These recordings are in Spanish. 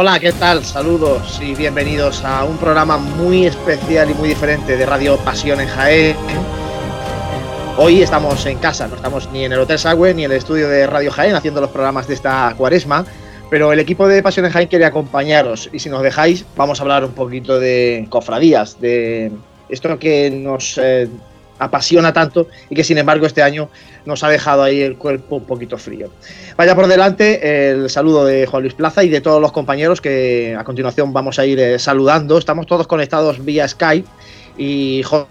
Hola, ¿qué tal? Saludos y bienvenidos a un programa muy especial y muy diferente de Radio Pasión en Jaén. Hoy estamos en casa, no estamos ni en el Hotel Sagüe ni en el estudio de Radio Jaén haciendo los programas de esta cuaresma, pero el equipo de Pasión en Jaén quiere acompañaros y si nos dejáis vamos a hablar un poquito de cofradías, de esto que nos eh, apasiona tanto y que sin embargo este año nos ha dejado ahí el cuerpo un poquito frío. Vaya por delante el saludo de Juan Luis Plaza y de todos los compañeros que a continuación vamos a ir eh, saludando. Estamos todos conectados vía Skype y José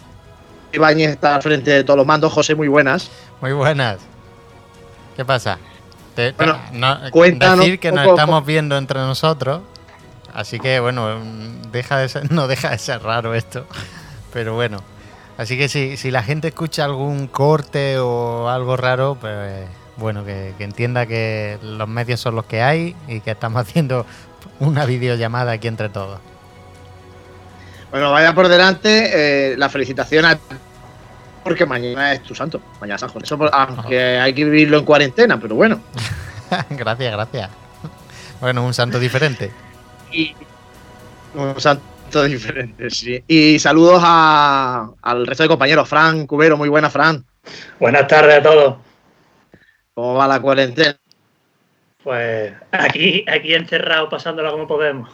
Ibáñez está al frente de todos los mandos. José, muy buenas. Muy buenas. ¿Qué pasa? bueno, decir que nos estamos viendo entre nosotros. Así que bueno, deja de no deja de ser raro esto. Pero bueno, Así que si, si la gente escucha algún corte o algo raro, pues bueno, que, entienda que los medios son los que hay y que estamos haciendo una videollamada aquí entre todos. Bueno, vaya por delante eh, la felicitación a porque mañana es tu santo, mañana San Jorge. Eso, aunque hay que vivirlo en cuarentena, pero bueno. gracias, gracias. Bueno, un santo diferente. Y un santo diferentes, sí. Y saludos al resto de compañeros. Fran, Cubero, muy buena, Fran. Buenas tardes a todos. ¿Cómo va la cuarentena? Pues aquí, aquí encerrado, pasándola como podemos.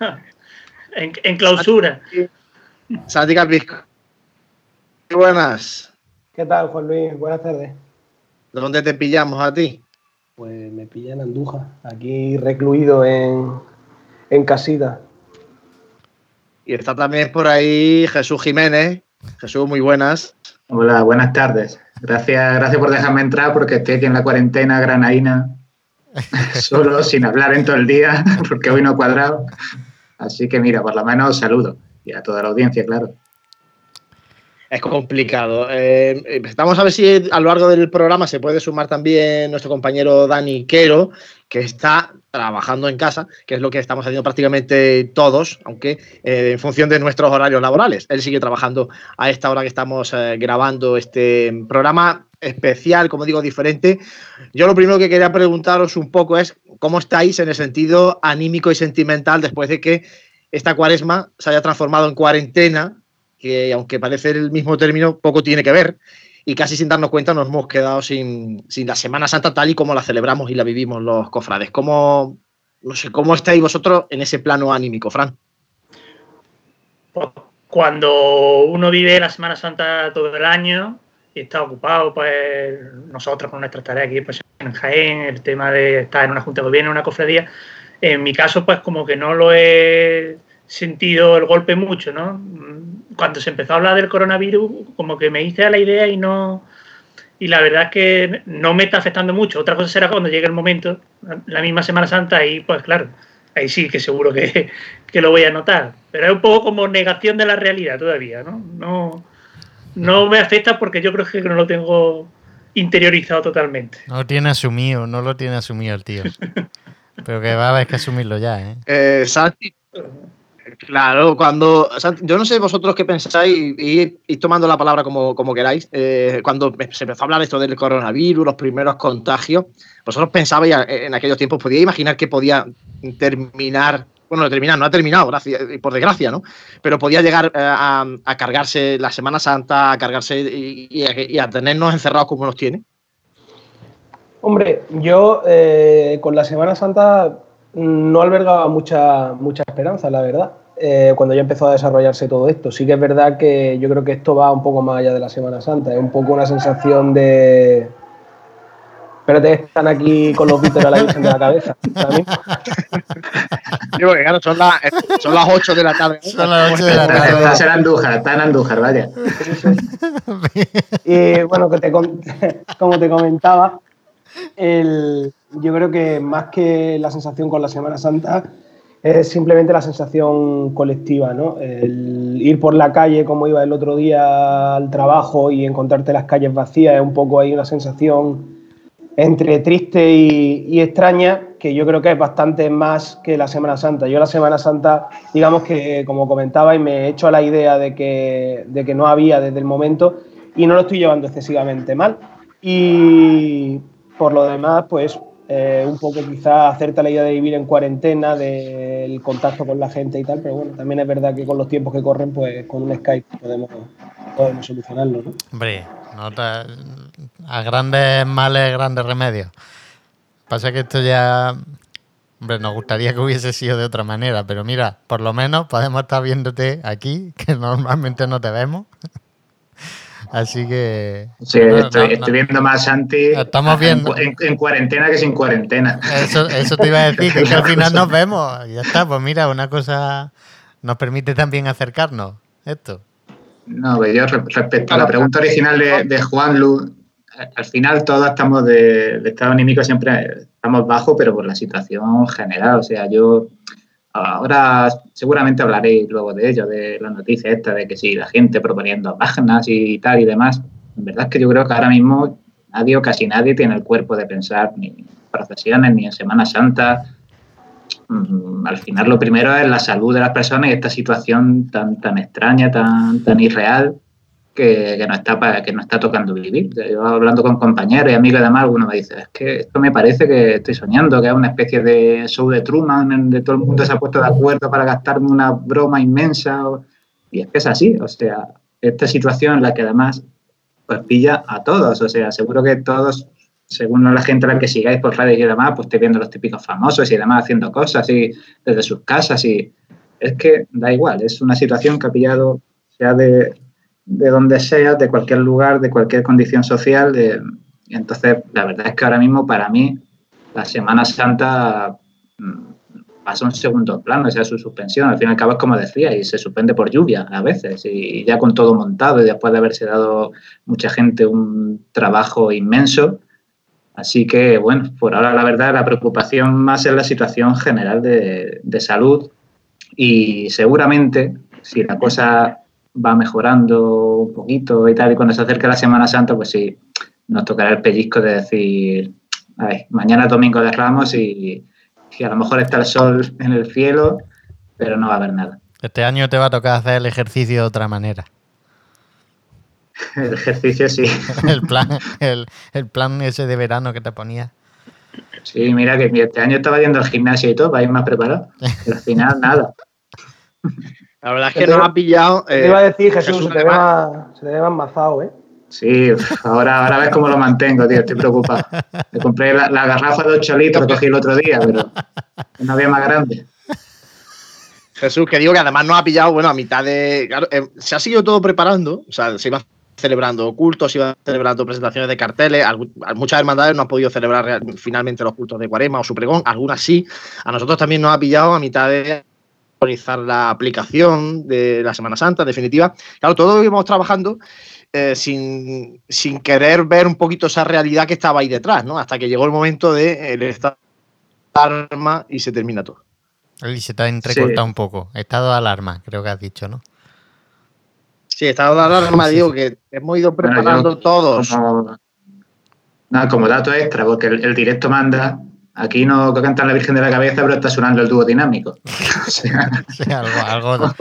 en, clausura. Santi Capisco. Muy buenas. ¿Qué tal, Juan Luis? Buenas tardes. ¿Dónde te pillamos a ti? Pues me pilla en Andújar, aquí recluido en, en casita. Y está también por ahí Jesús Jiménez. Jesús, muy buenas. Hola, buenas tardes. Gracias, gracias por dejarme entrar porque estoy aquí en la cuarentena granaína, solo, sin hablar en todo el día, porque hoy no he cuadrado. Así que mira, por lo menos saludo. Y a toda la audiencia, claro. Es complicado. Eh, vamos a ver si a lo largo del programa se puede sumar también nuestro compañero Dani Quero, que está trabajando en casa, que es lo que estamos haciendo prácticamente todos, aunque eh, en función de nuestros horarios laborales. Él sigue trabajando a esta hora que estamos eh, grabando este programa especial, como digo, diferente. Yo lo primero que quería preguntaros un poco es cómo estáis en el sentido anímico y sentimental después de que esta cuaresma se haya transformado en cuarentena, que aunque parece el mismo término, poco tiene que ver y casi sin darnos cuenta nos hemos quedado sin, la Semana Santa tal y como la celebramos y la vivimos los cofrades. ¿Cómo, no sé, ¿Cómo estáis vosotros en ese plano anímico, Fran? Pues cuando uno vive la Semana Santa todo el año y está ocupado, pues nosotros con nuestras tareas aquí pues, en Jaén, el tema de estar en una junta de gobierno, en una cofradía, en mi caso, pues como que no lo he sentido el golpe mucho, ¿no? Cuando se empezó a hablar del coronavirus, como que me hice a la idea y no. Y la verdad es que no me está afectando mucho. Otra cosa será cuando llegue el momento, la misma Semana Santa, y pues claro, ahí sí que seguro que, que, lo voy a notar. Pero es un poco como negación de la realidad todavía, ¿no? No, no me afecta porque yo creo que no lo tengo interiorizado totalmente. No lo tiene asumido, no lo tiene asumido el tío. Pero que va a haber que asumirlo ya, ¿eh? eh Santi, Claro, cuando. yo no sé vosotros qué pensáis y, tomando la palabra como, como queráis. Eh, cuando se empezó a hablar esto del coronavirus, los primeros contagios, vosotros pensabais en aquellos tiempos, podíais imaginar que podía terminar. Bueno, terminar, no ha terminado, gracias, por desgracia, ¿no? Pero podía llegar eh, a, cargarse la Semana Santa, a cargarse y, a, tenernos encerrados como nos tiene. Hombre, yo eh, con la Semana Santa no albergaba mucha, mucha esperanza, la verdad, eh, cuando ya empezó a desarrollarse todo esto. Sí que es verdad que yo creo que esto va un poco más allá de la Semana Santa, es un poco una sensación de... Espérate, están aquí con los vítores a la Virgen de la cabeza. claro, son, son, las 8 de la tarde. Son las 8 de la tarde. Estás en Andújar, está en Andújar, vaya. y bueno, que te, como te comentaba, el, yo creo que más que la sensación con la Semana Santa es simplemente la sensación colectiva, ¿no? El ir por la calle como iba el otro día al trabajo y encontrarte las calles vacías es un poco ahí una sensación entre triste y, extraña que yo creo que es bastante más que la Semana Santa. Yo la Semana Santa, digamos que como comentaba y me he hecho a la idea de que, de que no había desde el momento y no lo estoy llevando excesivamente mal. Y por lo demás, pues eh, un poco quizá hacerte la idea de vivir en cuarentena, del contacto con la gente y tal, pero bueno, también es verdad que con los tiempos que corren, pues con un Skype podemos, podemos solucionarlo, ¿no? Hombre, a grandes males, grandes remedios. Pasa que esto ya, hombre, nos gustaría que hubiese sido de otra manera, pero mira, por lo menos podemos estar viéndote aquí, que normalmente no te vemos. Así que. Sí, estoy, viendo más Santi estamos viendo. En, cuarentena que sin cuarentena. Eso, eso te iba a decir, que, al final nos vemos. Ya está, pues mira, una cosa nos permite también acercarnos. Esto. No, pues yo respecto a la pregunta original de, de Juan Lu, al final todos estamos de, de estado anímico, siempre estamos bajo, pero por la situación general. O sea, yo Ahora seguramente hablaréis luego de ello, de la noticia esta de que sí, la gente proponiendo páginas y tal y demás. En verdad es que yo creo que ahora mismo nadie o casi nadie tiene el cuerpo de pensar ni en procesiones ni en Semana Santa. Mm, al final lo primero es la salud de las personas y esta situación tan, tan extraña, tan, tan irreal que, no está que no está tocando vivir. Yo hablando con compañeros y amigos y demás, alguno me dice, es que esto me parece que estoy soñando, que es una especie de show de Truman, donde todo el mundo se ha puesto de acuerdo para gastarme una broma inmensa. Y es que es así, o sea, esta situación en la que además pues pilla a todos, o sea, seguro que todos, según la gente a la que sigáis por redes y demás, pues estoy viendo los típicos famosos y demás haciendo cosas y desde sus casas y es que da igual, es una situación que ha pillado sea de de donde sea, de cualquier lugar, de cualquier condición social. De, entonces, la verdad es que ahora mismo para mí la Semana Santa mm, pasa un segundo plano, o sea, su suspensión. Al fin y al cabo es como decía, y se suspende por lluvia a veces, y ya con todo montado y después de haberse dado mucha gente un trabajo inmenso. Así que, bueno, por ahora la verdad la preocupación más es la situación general de, de salud y seguramente si la cosa va mejorando un poquito y tal, y cuando se acerca la Semana Santa, pues sí, nos tocará el pellizco de decir, ay, mañana domingo de Ramos y, a lo mejor está el sol en el cielo, pero no va a haber nada. Este año te va a tocar hacer el ejercicio de otra manera. el ejercicio sí. el, plan, el, plan ese de verano que te ponía. Sí, mira que este año estaba yendo al gimnasio y todo para ir más preparado. Pero al final nada. La verdad es que nos ha pillado. te iba a decir, eh, Jesús, se, te ve más, se te ve más mazado, ¿eh? Sí, ahora, ahora ves cómo lo mantengo, tío, estoy preocupado. Me compré la, garrafa de 8 litros, cogí el otro día, pero no había más grande. Jesús, que digo que además nos ha pillado, bueno, a mitad de. Claro, eh, se ha seguido todo preparando, o sea, se iba celebrando cultos, se iba celebrando presentaciones de carteles. Muchas hermandades no han podido celebrar finalmente los cultos de Cuarema o su pregón, algunas sí. A nosotros también nos ha pillado a mitad de la aplicación de la Semana Santa, en definitiva. Claro, todos íbamos trabajando eh, sin, querer ver un poquito esa realidad que estaba ahí detrás, ¿no? Hasta que llegó el momento de el estado arma y se termina todo. Y se te ha entrecortado un poco. Estado de alarma, creo que has dicho, ¿no? Sí, estado de alarma, digo que hemos ido preparando todos. nada, como dato extra, porque el, directo manda, Aquí no cantan la Virgen de la Cabeza, pero está sonando el dúo dinámico. sí, algo, algo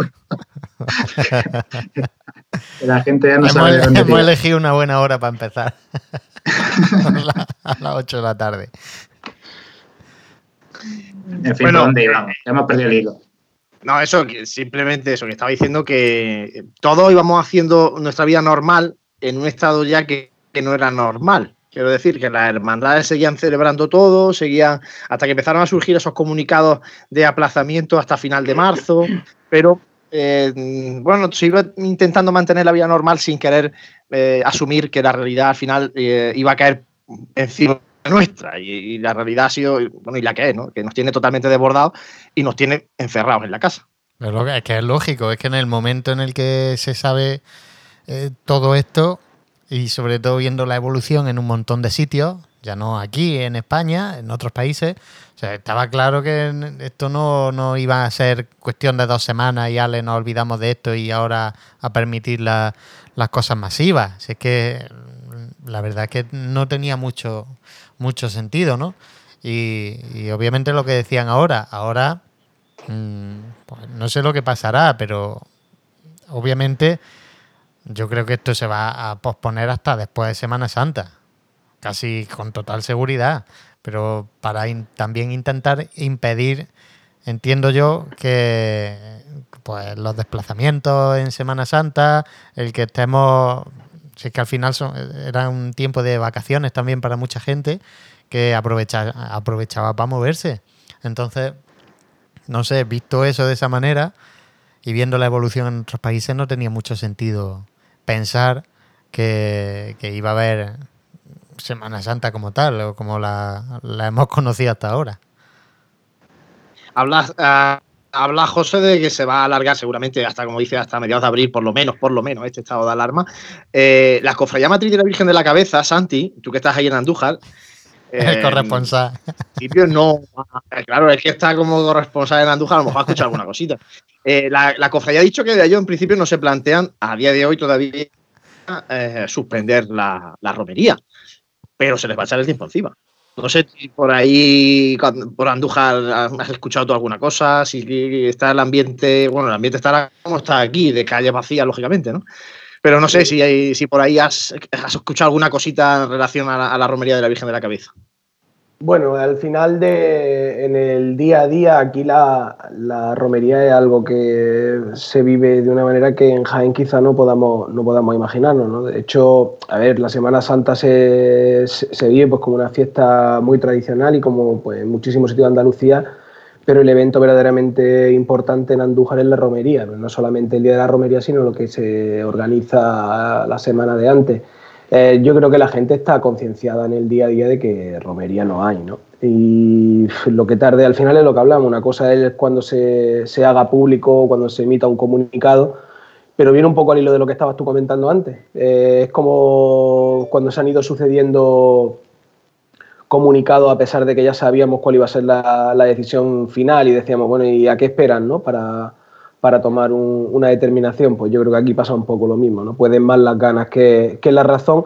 la gente ya no hemos, sabe Hemos elegido una buena hora para empezar. a las 8 de la tarde. En fin, bueno, ¿dónde íbamos? Hemos perdido el hilo. No, eso, simplemente eso, que estaba diciendo que todos íbamos haciendo nuestra vida normal en un estado ya que, no era normal. Quiero decir que las hermandades seguían celebrando todo, seguían hasta que empezaron a surgir esos comunicados de aplazamiento hasta final de marzo, pero eh, bueno, se iba intentando mantener la vida normal sin querer eh, asumir que la realidad al final eh, iba a caer encima nuestra y, la realidad ha sido, bueno, y la que es, ¿no? Que nos tiene totalmente desbordados y nos tiene encerrados en la casa. es que es lógico, es que en el momento en el que se sabe todo esto y sobre todo viendo la evolución en un montón de sitios, ya no aquí en España, en otros países, estaba claro que esto no, iba a ser cuestión de dos semanas y Ale nos olvidamos de esto y ahora a permitir las cosas masivas. Si es que mm, la verdad es que no tenía mucho, mucho sentido, ¿no? Y, obviamente lo que decían ahora, ahora mm, pues no sé lo que pasará, pero obviamente yo creo que esto se va a posponer hasta después de Semana Santa, casi con total seguridad pero para también intentar impedir, entiendo yo, que pues los desplazamientos en Semana Santa, el que estemos, si es que al final son, era un tiempo de vacaciones también para mucha gente que aprovecha, aprovechaba para moverse. Entonces, no sé, visto eso de esa manera y viendo la evolución en otros países, no tenía mucho sentido pensar que, iba a haber Semana Santa como tal, o como la, hemos conocido hasta ahora. Ah, habla José de que se va a alargar seguramente hasta, como dice, hasta mediados de abril, por lo menos, por lo menos, este estado de alarma. Eh, la Cofradía Matriz de la Virgen de la Cabeza, Santi, tú que estás ahí en Andújar. El eh, corresponsal. En principio no. Eh, claro, es que está como corresponsal en Andújar, a lo mejor ha escuchado alguna cosita. la, la cofradía ha dicho que de ello en principio no se plantean a día de hoy todavía suspender la, la romería pero se les va a echar el tiempo encima. No sé si por ahí, por Andújar, has escuchado tú alguna cosa, si está el ambiente, bueno, el ambiente estará como está aquí, de calle vacía, lógicamente, ¿no? Pero no sé si, hay, si por ahí has, escuchado alguna cosita en relación a la romería de la Virgen de la Cabeza. Bueno, al final de, en el día a día, aquí la, romería es algo que se vive de una manera que en Jaén quizá no podamos, no podamos imaginarnos. ¿no? De hecho, a ver, la Semana Santa se, se, vive pues, como una fiesta muy tradicional y como pues, en muchísimos sitios de Andalucía, pero el evento verdaderamente importante en Andújar es la romería, no solamente el día de la romería, sino lo que se organiza la semana de antes. Eh, yo creo que la gente está concienciada en el día a día de que romería no hay, ¿no? Y lo que tarde al final es lo que hablamos. Una cosa es cuando se, haga público, cuando se emita un comunicado, pero viene un poco al hilo de lo que estabas tú comentando antes. Eh, es como cuando se han ido sucediendo comunicados a pesar de que ya sabíamos cuál iba a ser la, decisión final y decíamos, bueno, ¿y a qué esperan, no? Para, para tomar una determinación, pues yo creo que aquí pasa un poco lo mismo, ¿no? Pueden más las ganas que, la razón,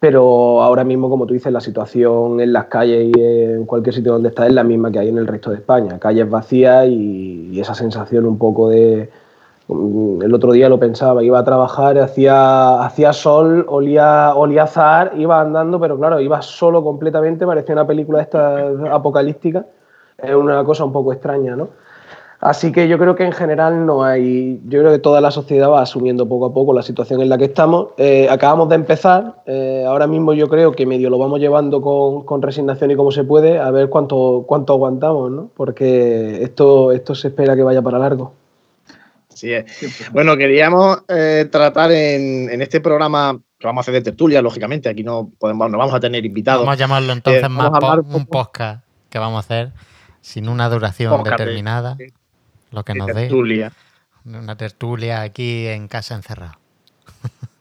pero ahora mismo, como tú dices, la situación en las calles y en cualquier sitio donde está es la misma que hay en el resto de España. Calles vacías y, esa sensación un poco de... El otro día lo pensaba, iba a trabajar, hacía, hacía sol, olía, olía azar, iba andando, pero claro, iba solo completamente, parecía una película esta apocalíptica. Es una cosa un poco extraña, ¿no? Así que yo creo que en general no hay, yo creo que toda la sociedad va asumiendo poco a poco la situación en la que estamos. Eh, acabamos de empezar, eh, ahora mismo yo creo que medio lo vamos llevando con, resignación y como se puede, a ver cuánto, cuánto aguantamos, ¿no? Porque esto, esto se espera que vaya para largo. Bueno, queríamos eh, tratar en, este programa que vamos a hacer de tertulia, lógicamente, aquí no podemos, no vamos a tener invitados. Vamos a llamarlo entonces más un, podcast que vamos a hacer sin una duración determinada lo que nos dé. Una tertulia aquí en casa encerrada.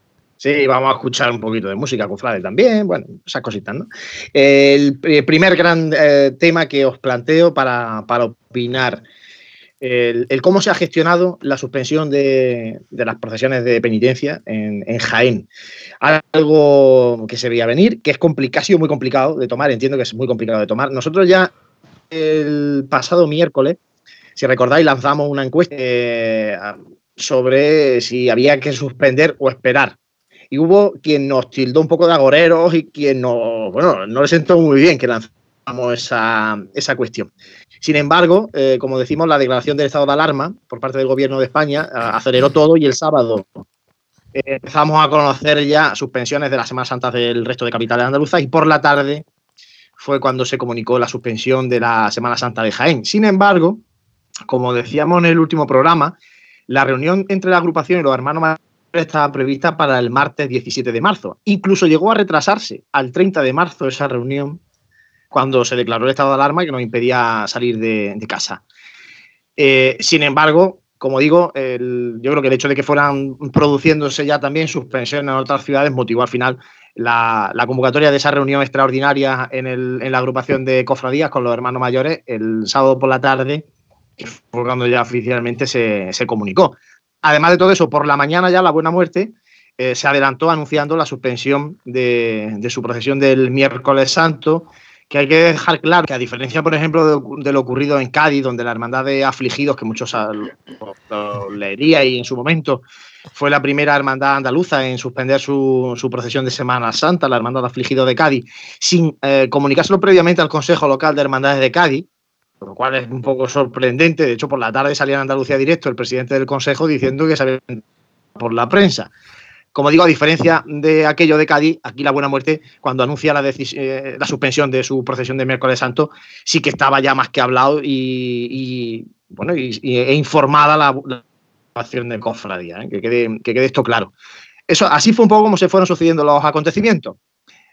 Sí, vamos a escuchar un poquito de música cofrade también, bueno, esas cositas, ¿no? El primer gran eh, tema que os planteo para, opinar. El, cómo se ha gestionado la suspensión de, las procesiones de penitencia en, Jaén. Algo que se veía venir, que es ha sido muy complicado de tomar, entiendo que es muy complicado de tomar. Nosotros ya el pasado miércoles, si recordáis, lanzamos una encuesta eh, sobre si había que suspender o esperar. Y hubo quien nos tildó un poco de agoreros y quien no, bueno, no le sentó muy bien que lanzamos esa cuestión. Sin embargo, eh, como decimos, la declaración del estado de alarma por parte del gobierno de España aceleró todo y el sábado eh, empezamos a conocer ya suspensiones de la Semana Santa del resto de capitales andaluzas y por la tarde fue cuando se comunicó la suspensión de la Semana Santa de Jaén. Sin embargo, como decíamos en el último programa, la reunión entre la agrupación y los hermanos mayores estaba prevista para el martes 17 de marzo. Incluso llegó a retrasarse al 30 de marzo esa reunión cuando se declaró el estado de alarma que nos impedía salir de, casa. Eh, sin embargo, como digo, yo creo que el hecho de que fueran produciéndose ya también suspensiones en otras ciudades motivó al final la, convocatoria de esa reunión extraordinaria en, la agrupación de cofradías con los hermanos mayores el sábado por la tarde, que fue cuando ya oficialmente se, comunicó. Además de todo eso, por la mañana ya la Buena Muerte eh, se adelantó anunciando la suspensión de, de su procesión del miércoles santo que hay que dejar claro que a diferencia, por ejemplo, de, lo ocurrido en Cádiz, donde la Hermandad de Afligidos, que muchos lo, leería y en su momento fue la primera hermandad andaluza en suspender su, procesión de Semana Santa, la Hermandad de Afligidos de Cádiz, sin eh, comunicárselo previamente al Consejo Local de Hermandades de Cádiz, lo cual es un poco sorprendente. De hecho, por la tarde salía en Andalucía Directo el presidente del Consejo diciendo que se por la prensa. Como digo, a diferencia de aquello de Cádiz, aquí la Buena Muerte, cuando anuncia la, eh, la suspensión de su procesión de miércoles santo, sí que estaba ya más que hablado y, bueno, e informada la, acción de cofradía, ¿eh? que, quede, esto claro. Eso, así fue un poco como se fueron sucediendo los acontecimientos.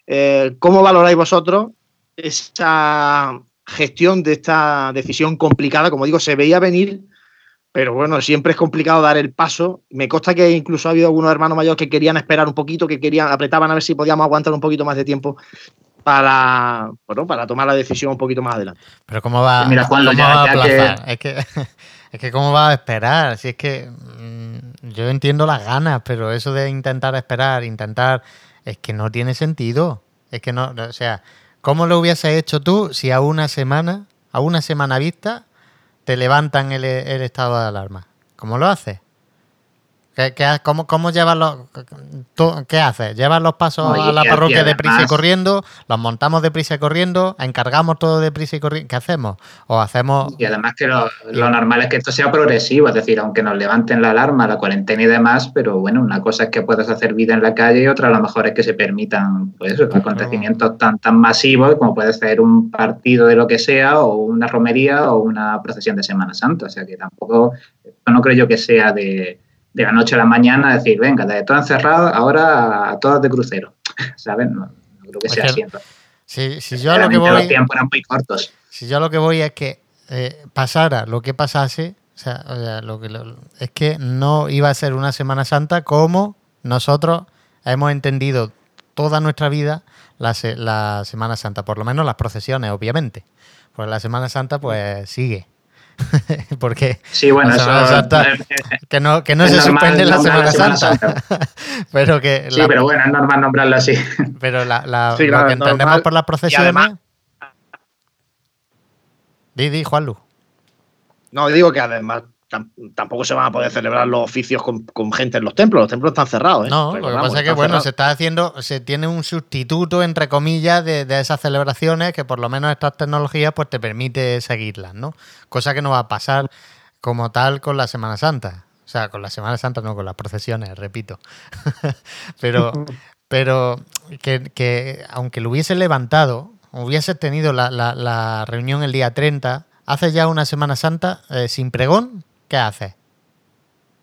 Eh, ¿Cómo valoráis vosotros esa gestión de esta decisión complicada? Como digo, se veía venir pero bueno, siempre es complicado dar el paso. Me consta que incluso ha habido algunos hermanos mayores que querían esperar un poquito, que querían, apretaban a ver si podíamos aguantar un poquito más de tiempo para, bueno, para tomar la decisión un poquito más adelante. Pero ¿cómo va, Mira, cuando va a aplazar? Es, que, es que ¿cómo va a esperar? Si es que mm, yo entiendo las ganas, pero eso de intentar esperar, intentar, es que no tiene sentido. Es que no, o sea, ¿cómo lo hubiese hecho tú si a una semana, a una semana vista, te levantan el, el estado de alarma. ¿Cómo lo haces? ¿Qué, cómo, cómo llevas los, ¿Qué haces? ¿Llevas los pasos a la parroquia de prisa y corriendo? ¿Los montamos de prisa y corriendo? ¿Encargamos todo de prisa y corriendo? ¿Qué hacemos? ¿O hacemos...? Y además que lo, normal es que esto sea progresivo, es decir, aunque nos levanten la alarma, la cuarentena y demás, pero bueno, una cosa es que puedas hacer vida en la calle y otra a lo mejor es que se permitan pues, acontecimientos tan, tan masivos como puede ser un partido de lo que sea o una romería o una procesión de Semana Santa. O sea que tampoco, no creo yo que sea de de la noche a la mañana decir, venga, de todo encerrado, ahora a todas de crucero. ¿Sabes? No, creo que sea así. Si, yo a lo que voy, los tiempos eran muy cortos. Si yo lo que voy es que eh, pasara lo que pasase, o sea, lo que, es que no iba a ser una Semana Santa como nosotros hemos entendido toda nuestra vida la, la Semana Santa, por lo menos las procesiones, obviamente. Pues la Semana Santa pues sigue. porque sí, bueno, que no, que no se suspende la Semana, Santa, pero que sí, pero bueno, es normal nombrarlo así. Pero la, la lo que entendemos por las procesiones. Además... Di, di, Juanlu. No, digo que además tampoco se van a poder celebrar los oficios con, gente en los templos. Los templos están cerrados. ¿eh? No, lo que pasa es que, bueno, se está haciendo, se tiene un sustituto, entre comillas, de, esas celebraciones que por lo menos estas tecnologías pues te permite seguirlas, ¿no? Cosa que no va a pasar como tal con la Semana Santa. O sea, con la Semana Santa, no con las procesiones, repito. pero pero que, aunque lo hubiese levantado, hubiese tenido la, reunión el día 30, hace ya una Semana Santa eh, sin pregón, ¿qué hace?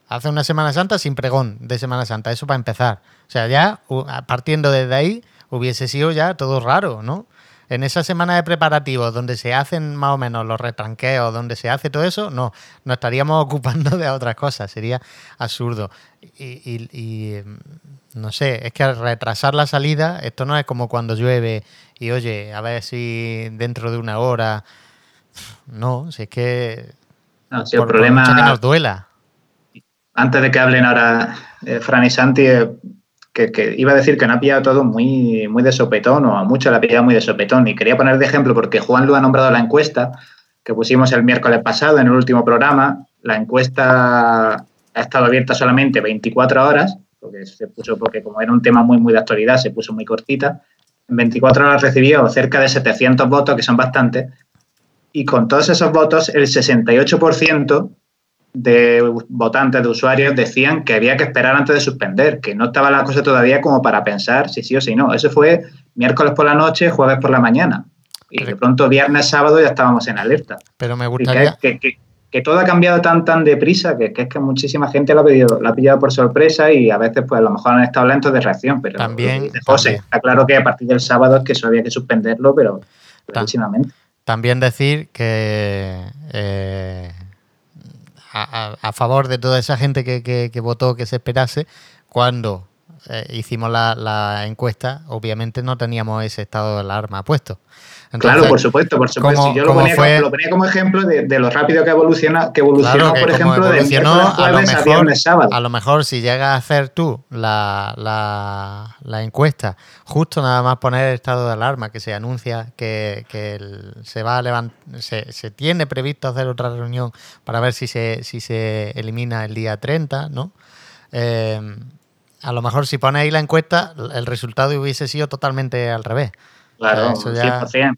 Hace una Semana Santa sin pregón de Semana Santa, eso para empezar. O sea, ya partiendo desde ahí hubiese sido ya todo raro, ¿no? En esa semana de preparativos donde se hacen más o menos los retranqueos, donde se hace todo eso, no, nos estaríamos ocupando de otras cosas, sería absurdo. Y, mm, no sé, es que retrasar la salida, esto no es como cuando llueve y oye, a ver si dentro de una hora, no, si es que No, si el problema. que nos duela. Antes de que hablen ahora eh, Fran y Santi, eh, que, iba a decir que no ha pillado todo muy, muy de sopetón, o a mucho la ha pillado muy de sopetón. Y quería poner de ejemplo, porque Juan lo ha nombrado la encuesta que pusimos el miércoles pasado en el último programa. La encuesta ha estado abierta solamente 24 horas, porque se puso, porque como era un tema muy, muy de actualidad, se puso muy cortita. En 24 horas recibió cerca de 700 votos, que son bastantes, y con todos esos votos, el 68% de votantes, de usuarios, decían que había que esperar antes de suspender, que no estaba la cosa todavía como para pensar si sí o si no. Eso fue miércoles por la noche, jueves por la mañana. Y de pronto viernes, sábado ya estábamos en alerta. Pero me gustaría... Que, que, todo ha cambiado tan tan deprisa que, es que muchísima gente lo ha, pedido, ha pillado por sorpresa y a veces pues a lo mejor han estado lentos de reacción. Pero también, José, está claro que a partir del sábado es que eso había que suspenderlo, pero próximamente. También decir que... Eh, a, favor de toda esa gente que, votó que se esperase, cuando eh, hicimos la, encuesta, obviamente no teníamos ese estado de alarma puesto claro, por supuesto, por supuesto. yo lo ponía, como, ejemplo de, lo rápido que evoluciona, que evolucionó, por ejemplo, de jueves a, viernes sábado. A lo mejor si llegas a hacer tú la, encuesta, justo nada más poner el estado de alarma, que se anuncia que, se va a se, tiene previsto hacer otra reunión para ver si se, si se elimina el día 30, ¿no? Eh, a lo mejor si pones ahí la encuesta, el resultado hubiese sido totalmente al revés. Claro, eso 100%.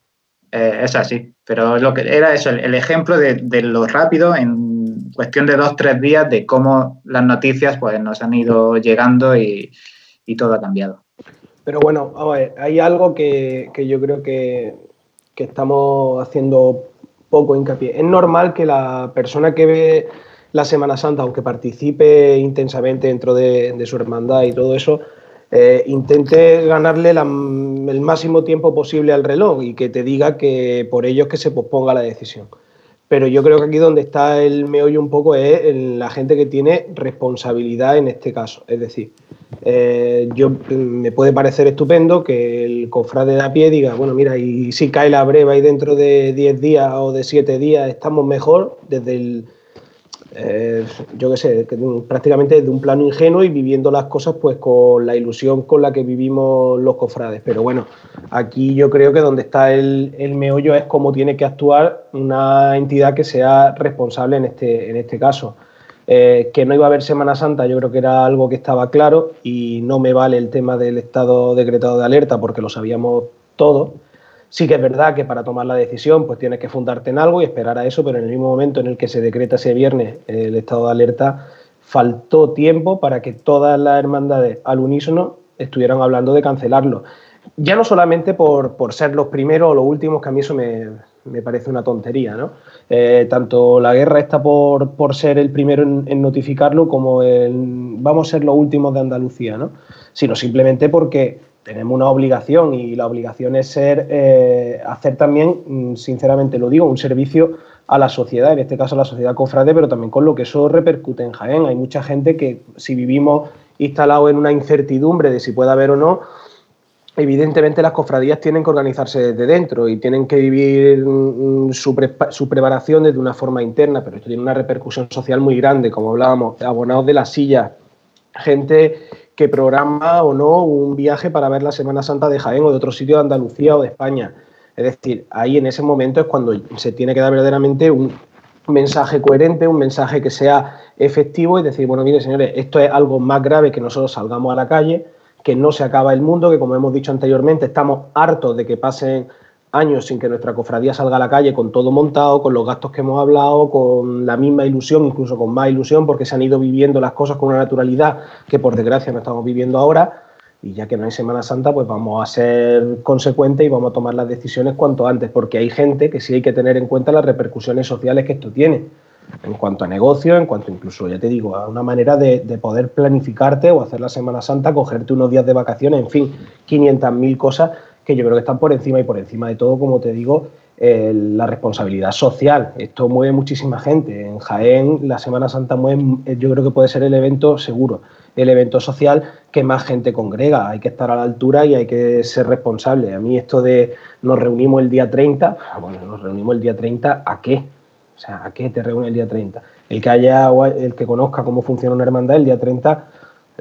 Eh, es así. Pero lo que era eso, el, ejemplo de, lo rápido en cuestión de dos, tres días de cómo las noticias pues, nos han ido llegando y, todo ha cambiado. Pero bueno, hay algo que, yo creo que, estamos haciendo poco hincapié. Es normal que la persona que ve la Semana Santa, aunque participe intensamente dentro de, de su hermandad y todo eso, eh, intente ganarle el máximo tiempo posible al reloj y que te diga que por ello es que se posponga la decisión. Pero yo creo que aquí donde está el meollo un poco es en la gente que tiene responsabilidad en este caso. Es decir, eh, yo me puede parecer estupendo que el cofrade de a pie diga, bueno, mira, y si cae la breva y dentro de 10 días o de 7 días estamos mejor desde el yo qué sé, prácticamente desde un plano ingenuo y viviendo las cosas pues con la ilusión con la que vivimos los cofrades. Pero bueno, aquí yo creo que donde está el, meollo es cómo tiene que actuar una entidad que sea responsable en este, en este caso. Eh, que no iba a haber Semana Santa, yo creo que era algo que estaba claro y no me vale el tema del estado decretado de alerta porque lo sabíamos todos. Sí que es verdad que para tomar la decisión pues tienes que fundarte en algo y esperar a eso, pero en el mismo momento en el que se decreta ese viernes el estado de alerta, faltó tiempo para que todas las hermandades al unísono estuvieran hablando de cancelarlo. Ya no solamente por, ser los primeros o los últimos, que a mí eso me, parece una tontería, ¿no? Eh, tanto la guerra está por, por ser el primero en, notificarlo como el, vamos a ser los últimos de Andalucía, ¿no? Sino simplemente porque tenemos una obligación y la obligación es ser, eh, hacer también, mm, sinceramente lo digo, un servicio a la sociedad, en este caso a la sociedad cofrade, pero también con lo que eso repercute en Jaén. Hay mucha gente que si vivimos instalados en una incertidumbre de si puede haber o no, evidentemente las cofradías tienen que organizarse desde dentro y tienen que vivir mm, su, su, preparación desde una forma interna, pero esto tiene una repercusión social muy grande, como hablábamos, abonados de las sillas, gente que programa o no un viaje para ver la Semana Santa de Jaén o de otro sitio de Andalucía o de España. Es decir, ahí en ese momento es cuando se tiene que dar verdaderamente un mensaje coherente, un mensaje que sea efectivo y decir, bueno, mire señores, esto es algo más grave que nosotros salgamos a la calle, que no se acaba el mundo, que como hemos dicho anteriormente, estamos hartos de que pasen años sin que nuestra cofradía salga a la calle con todo montado, con los gastos que hemos hablado, con la misma ilusión, incluso con más ilusión, porque se han ido viviendo las cosas con una naturalidad que por desgracia no estamos viviendo ahora. Y ya que no hay Semana Santa, pues vamos a ser consecuentes y vamos a tomar las decisiones cuanto antes, porque hay gente que sí hay que tener en cuenta las repercusiones sociales que esto tiene, en cuanto a negocio, en cuanto incluso, ya te digo, a una manera de, de poder planificarte o hacer la Semana Santa, cogerte unos días de vacaciones, en fin, 500.000 cosas que yo creo que están por encima y por encima de todo, como te digo, la responsabilidad social. Esto mueve muchísima gente. En Jaén, la Semana Santa mueve, yo creo que puede ser el evento seguro, el evento social que más gente congrega. Hay que estar a la altura y hay que ser responsable. A mí esto de nos reunimos el día 30, bueno, nos reunimos el día 30, ¿a qué? O sea, ¿a qué te reúne el día 30? El que haya el que conozca cómo funciona una hermandad el día 30,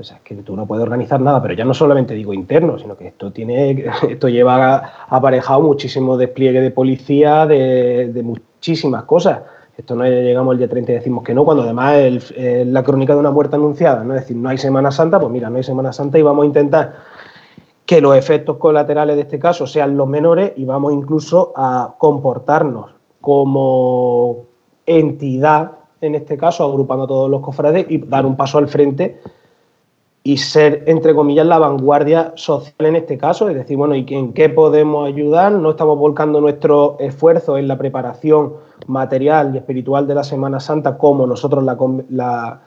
o sea, es que tú no puedes organizar nada, pero ya no solamente digo interno, sino que esto tiene, esto lleva aparejado muchísimo despliegue de policía, de, muchísimas cosas. Esto no llegamos el día 30 y decimos que no, cuando además es la crónica de una muerte anunciada, ¿no? Es decir, no hay Semana Santa, pues mira, no hay Semana Santa y vamos a intentar que los efectos colaterales de este caso sean los menores y vamos incluso a comportarnos como entidad, en este caso, agrupando a todos los cofrades y dar un paso al frente y ser, entre comillas, la vanguardia social en este caso, es decir, bueno, ¿y en qué podemos ayudar? No estamos volcando nuestro esfuerzo en la preparación material y espiritual de la Semana Santa como nosotros la,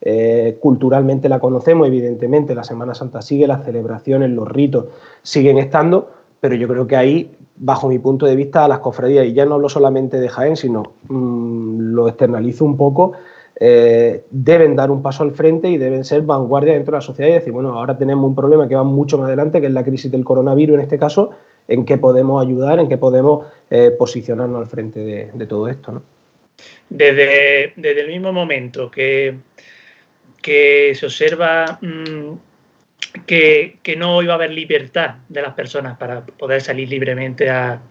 eh, culturalmente la conocemos, evidentemente, la Semana Santa sigue, las celebraciones, los ritos siguen estando, pero yo creo que ahí, bajo mi punto de vista, a las cofradías, y ya no hablo solamente de Jaén, sino mm, lo externalizo un poco, eh, deben dar un paso al frente y deben ser vanguardia dentro de la sociedad y decir, bueno, ahora tenemos un problema que va mucho más adelante, que es la crisis del coronavirus en este caso, en qué podemos ayudar, en qué podemos eh, posicionarnos al frente de, todo esto. Desde, desde, el mismo momento que, que se observa mm, que, no iba a haber libertad de las personas para poder salir libremente a,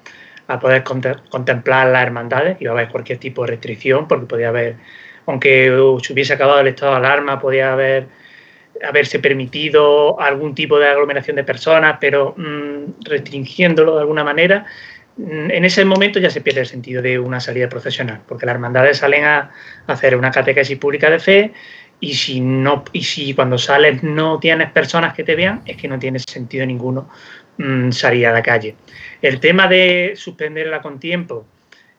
poder contemplar las hermandades, iba a haber cualquier tipo de restricción, porque podía haber, aunque se hubiese acabado el estado de alarma, podía haber haberse permitido algún tipo de aglomeración de personas, pero mm, restringiéndolo de alguna manera, mm, en ese momento ya se pierde el sentido de una salida profesional, porque las hermandades salen a hacer una catequesis pública de fe y si no y si cuando sales no tienes personas que te vean es que no tiene sentido ninguno mm, salir a la calle. El tema de suspenderla con tiempo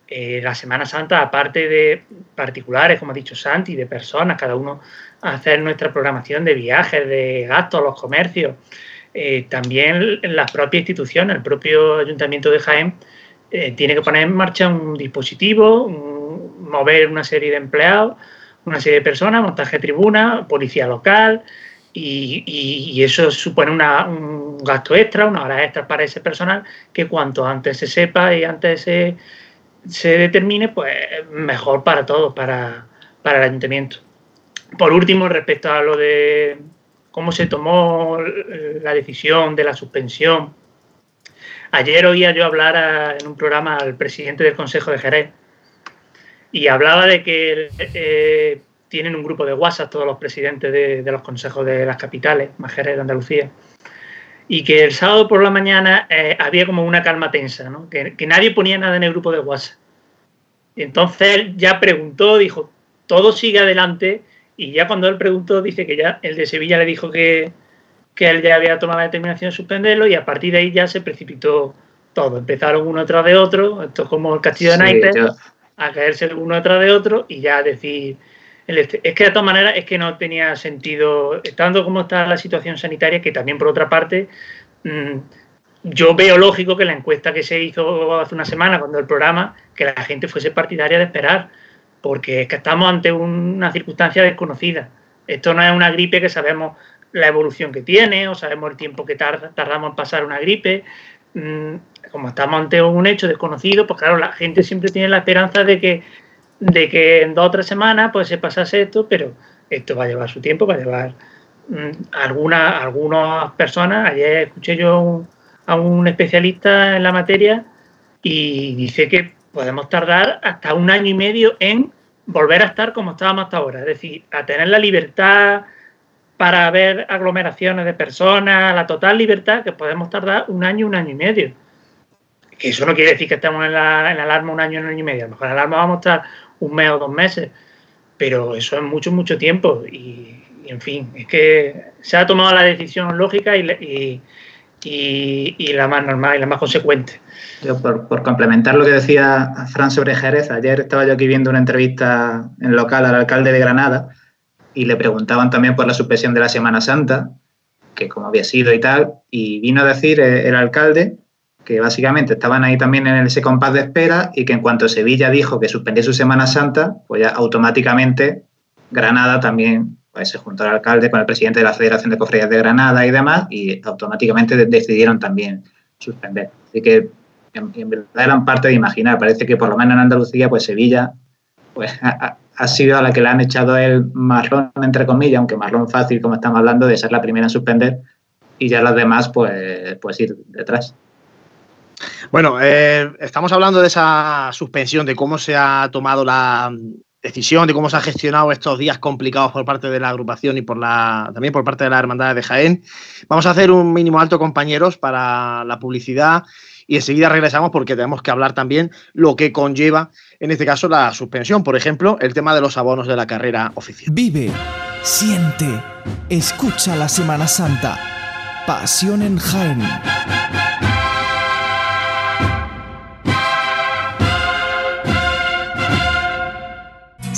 eh, la Semana Santa aparte de particulares como ha dicho Santi de personas cada uno hacer nuestra programación de viajes de gastos los comercios eh, también las propias instituciones el propio ayuntamiento de Jaén eh, tiene que poner en marcha un dispositivo mover una serie de empleados una serie de personas, montaje de tribuna, policía local, y, eso supone un gasto extra, una hora extra para ese personal, que cuanto antes se sepa y antes se, se determine, pues mejor para todos, para, para el ayuntamiento. Por último, respecto a lo de cómo se tomó la decisión de la suspensión, ayer oía yo hablar en un programa al presidente del Consejo de Jerez, y hablaba de que eh, tienen un grupo de WhatsApp todos los presidentes de, los consejos de las capitales, Majeres de Andalucía, y que el sábado por la mañana eh, había como una calma tensa, ¿no? que, nadie ponía nada en el grupo de WhatsApp. entonces él ya preguntó, dijo, todo sigue adelante, y ya cuando él preguntó, dice que ya el de Sevilla le dijo que, que él ya había tomado la determinación de suspenderlo, y a partir de ahí ya se precipitó todo. Empezaron uno tras de otro, esto es como el castillo de Naipes, a caerse uno tras de otro y ya decir, es que de todas maneras es que no tenía sentido, estando como está la situación sanitaria, que también por otra parte, mm, yo veo lógico que la encuesta que se hizo hace una semana, cuando el programa, que la gente fuese partidaria de esperar, porque es que estamos ante una circunstancia desconocida. Esto no es una gripe que sabemos la evolución que tiene o sabemos el tiempo que tarda, tardamos en pasar una gripe. Mm, como estamos ante un hecho desconocido, pues claro, la gente siempre tiene la esperanza de que, de que en dos o tres semanas pues se pasase esto, pero esto va a llevar su tiempo, va a llevar mm, algunas, algunas personas. Ayer escuché yo a un especialista en la materia y dice que podemos tardar hasta un año y medio en volver a estar como estábamos hasta ahora, es decir, a tener la libertad para ver aglomeraciones de personas, la total libertad, que podemos tardar un año, un año y medio que eso no quiere decir que estemos en la, alarma un año, un año y medio. A lo mejor en la alarma vamos a estar un mes o dos meses, pero eso es mucho, mucho tiempo. Y, en fin, es que se ha tomado la decisión lógica y, y, la más normal y la más consecuente. Por, complementar lo que decía Fran sobre Jerez, ayer estaba yo aquí viendo una entrevista en local al alcalde de Granada y le preguntaban también por la suspensión de la Semana Santa, que cómo había sido y tal, y vino a decir el alcalde que básicamente estaban ahí también en ese compás de espera y que en cuanto Sevilla dijo que suspendía su Semana Santa, pues ya automáticamente Granada también pues, se juntó al alcalde con el presidente de la Federación de Cofradías de Granada y demás y automáticamente decidieron también suspender. Así que en, verdad eran parte de imaginar. Parece que por lo menos en Andalucía, pues Sevilla pues ha, sido a la que le han echado el marrón, entre comillas, aunque marrón fácil, como estamos hablando, de ser la primera en suspender y ya las demás, pues, pues ir detrás. Bueno, eh, estamos hablando de esa suspensión, de cómo se ha tomado la decisión, de cómo se ha gestionado estos días complicados por parte de la agrupación y por la, también por parte de la Hermandad de Jaén. Vamos a hacer un mínimo alto, compañeros, para la publicidad y enseguida regresamos porque tenemos que hablar también lo que conlleva, en este caso, la suspensión. Por ejemplo, el tema de los abonos de la carrera oficial. Vive, siente, escucha la Semana Santa. Pasión en Jaén.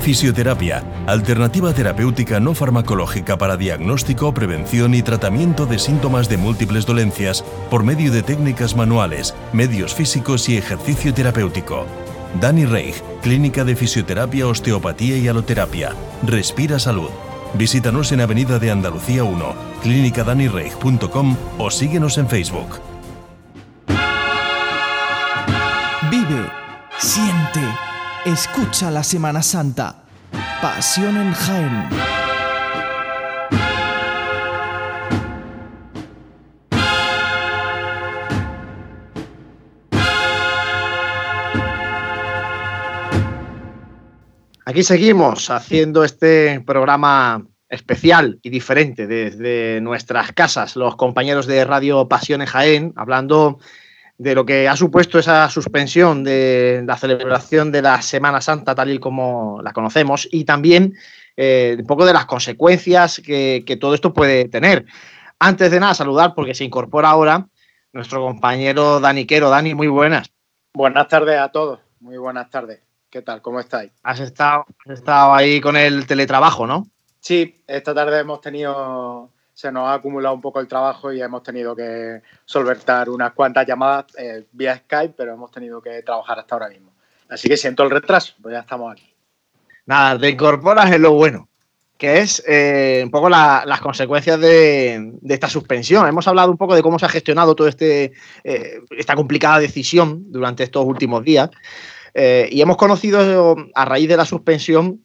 Fisioterapia, alternativa terapéutica no farmacológica para diagnóstico, prevención y tratamiento de síntomas de múltiples dolencias por medio de técnicas manuales, medios físicos y ejercicio terapéutico. Dani Reich, Clínica de Fisioterapia, Osteopatía y Aloterapia. Respira Salud. Visítanos en Avenida de Andalucía 1, clínicadanireich.com o síguenos en Facebook. Vive, siente Escucha la Semana Santa. Pasión en Jaén. Aquí seguimos haciendo este programa especial y diferente desde nuestras casas, los compañeros de Radio Pasión en Jaén, hablando de lo que ha supuesto esa suspensión de la celebración de la Semana Santa tal y como la conocemos y también eh, un poco de las consecuencias que, todo esto puede tener. Antes de nada, saludar porque se incorpora ahora nuestro compañero Dani Quero. Dani, muy buenas. Buenas tardes a todos. Muy buenas tardes. ¿Qué tal? ¿Cómo estáis? Has estado, has estado ahí con el teletrabajo, ¿no? Sí, esta tarde hemos tenido se nos ha acumulado un poco el trabajo y hemos tenido que solventar unas cuantas llamadas eh, vía Skype, pero hemos tenido que trabajar hasta ahora mismo. Así que siento el retraso, pues ya estamos aquí. Nada, te incorporas en lo bueno, que es eh, un poco las consecuencias de, esta suspensión. Hemos hablado un poco de cómo se ha gestionado toda este, eh, esta complicada decisión durante estos últimos días y hemos conocido a raíz de la suspensión,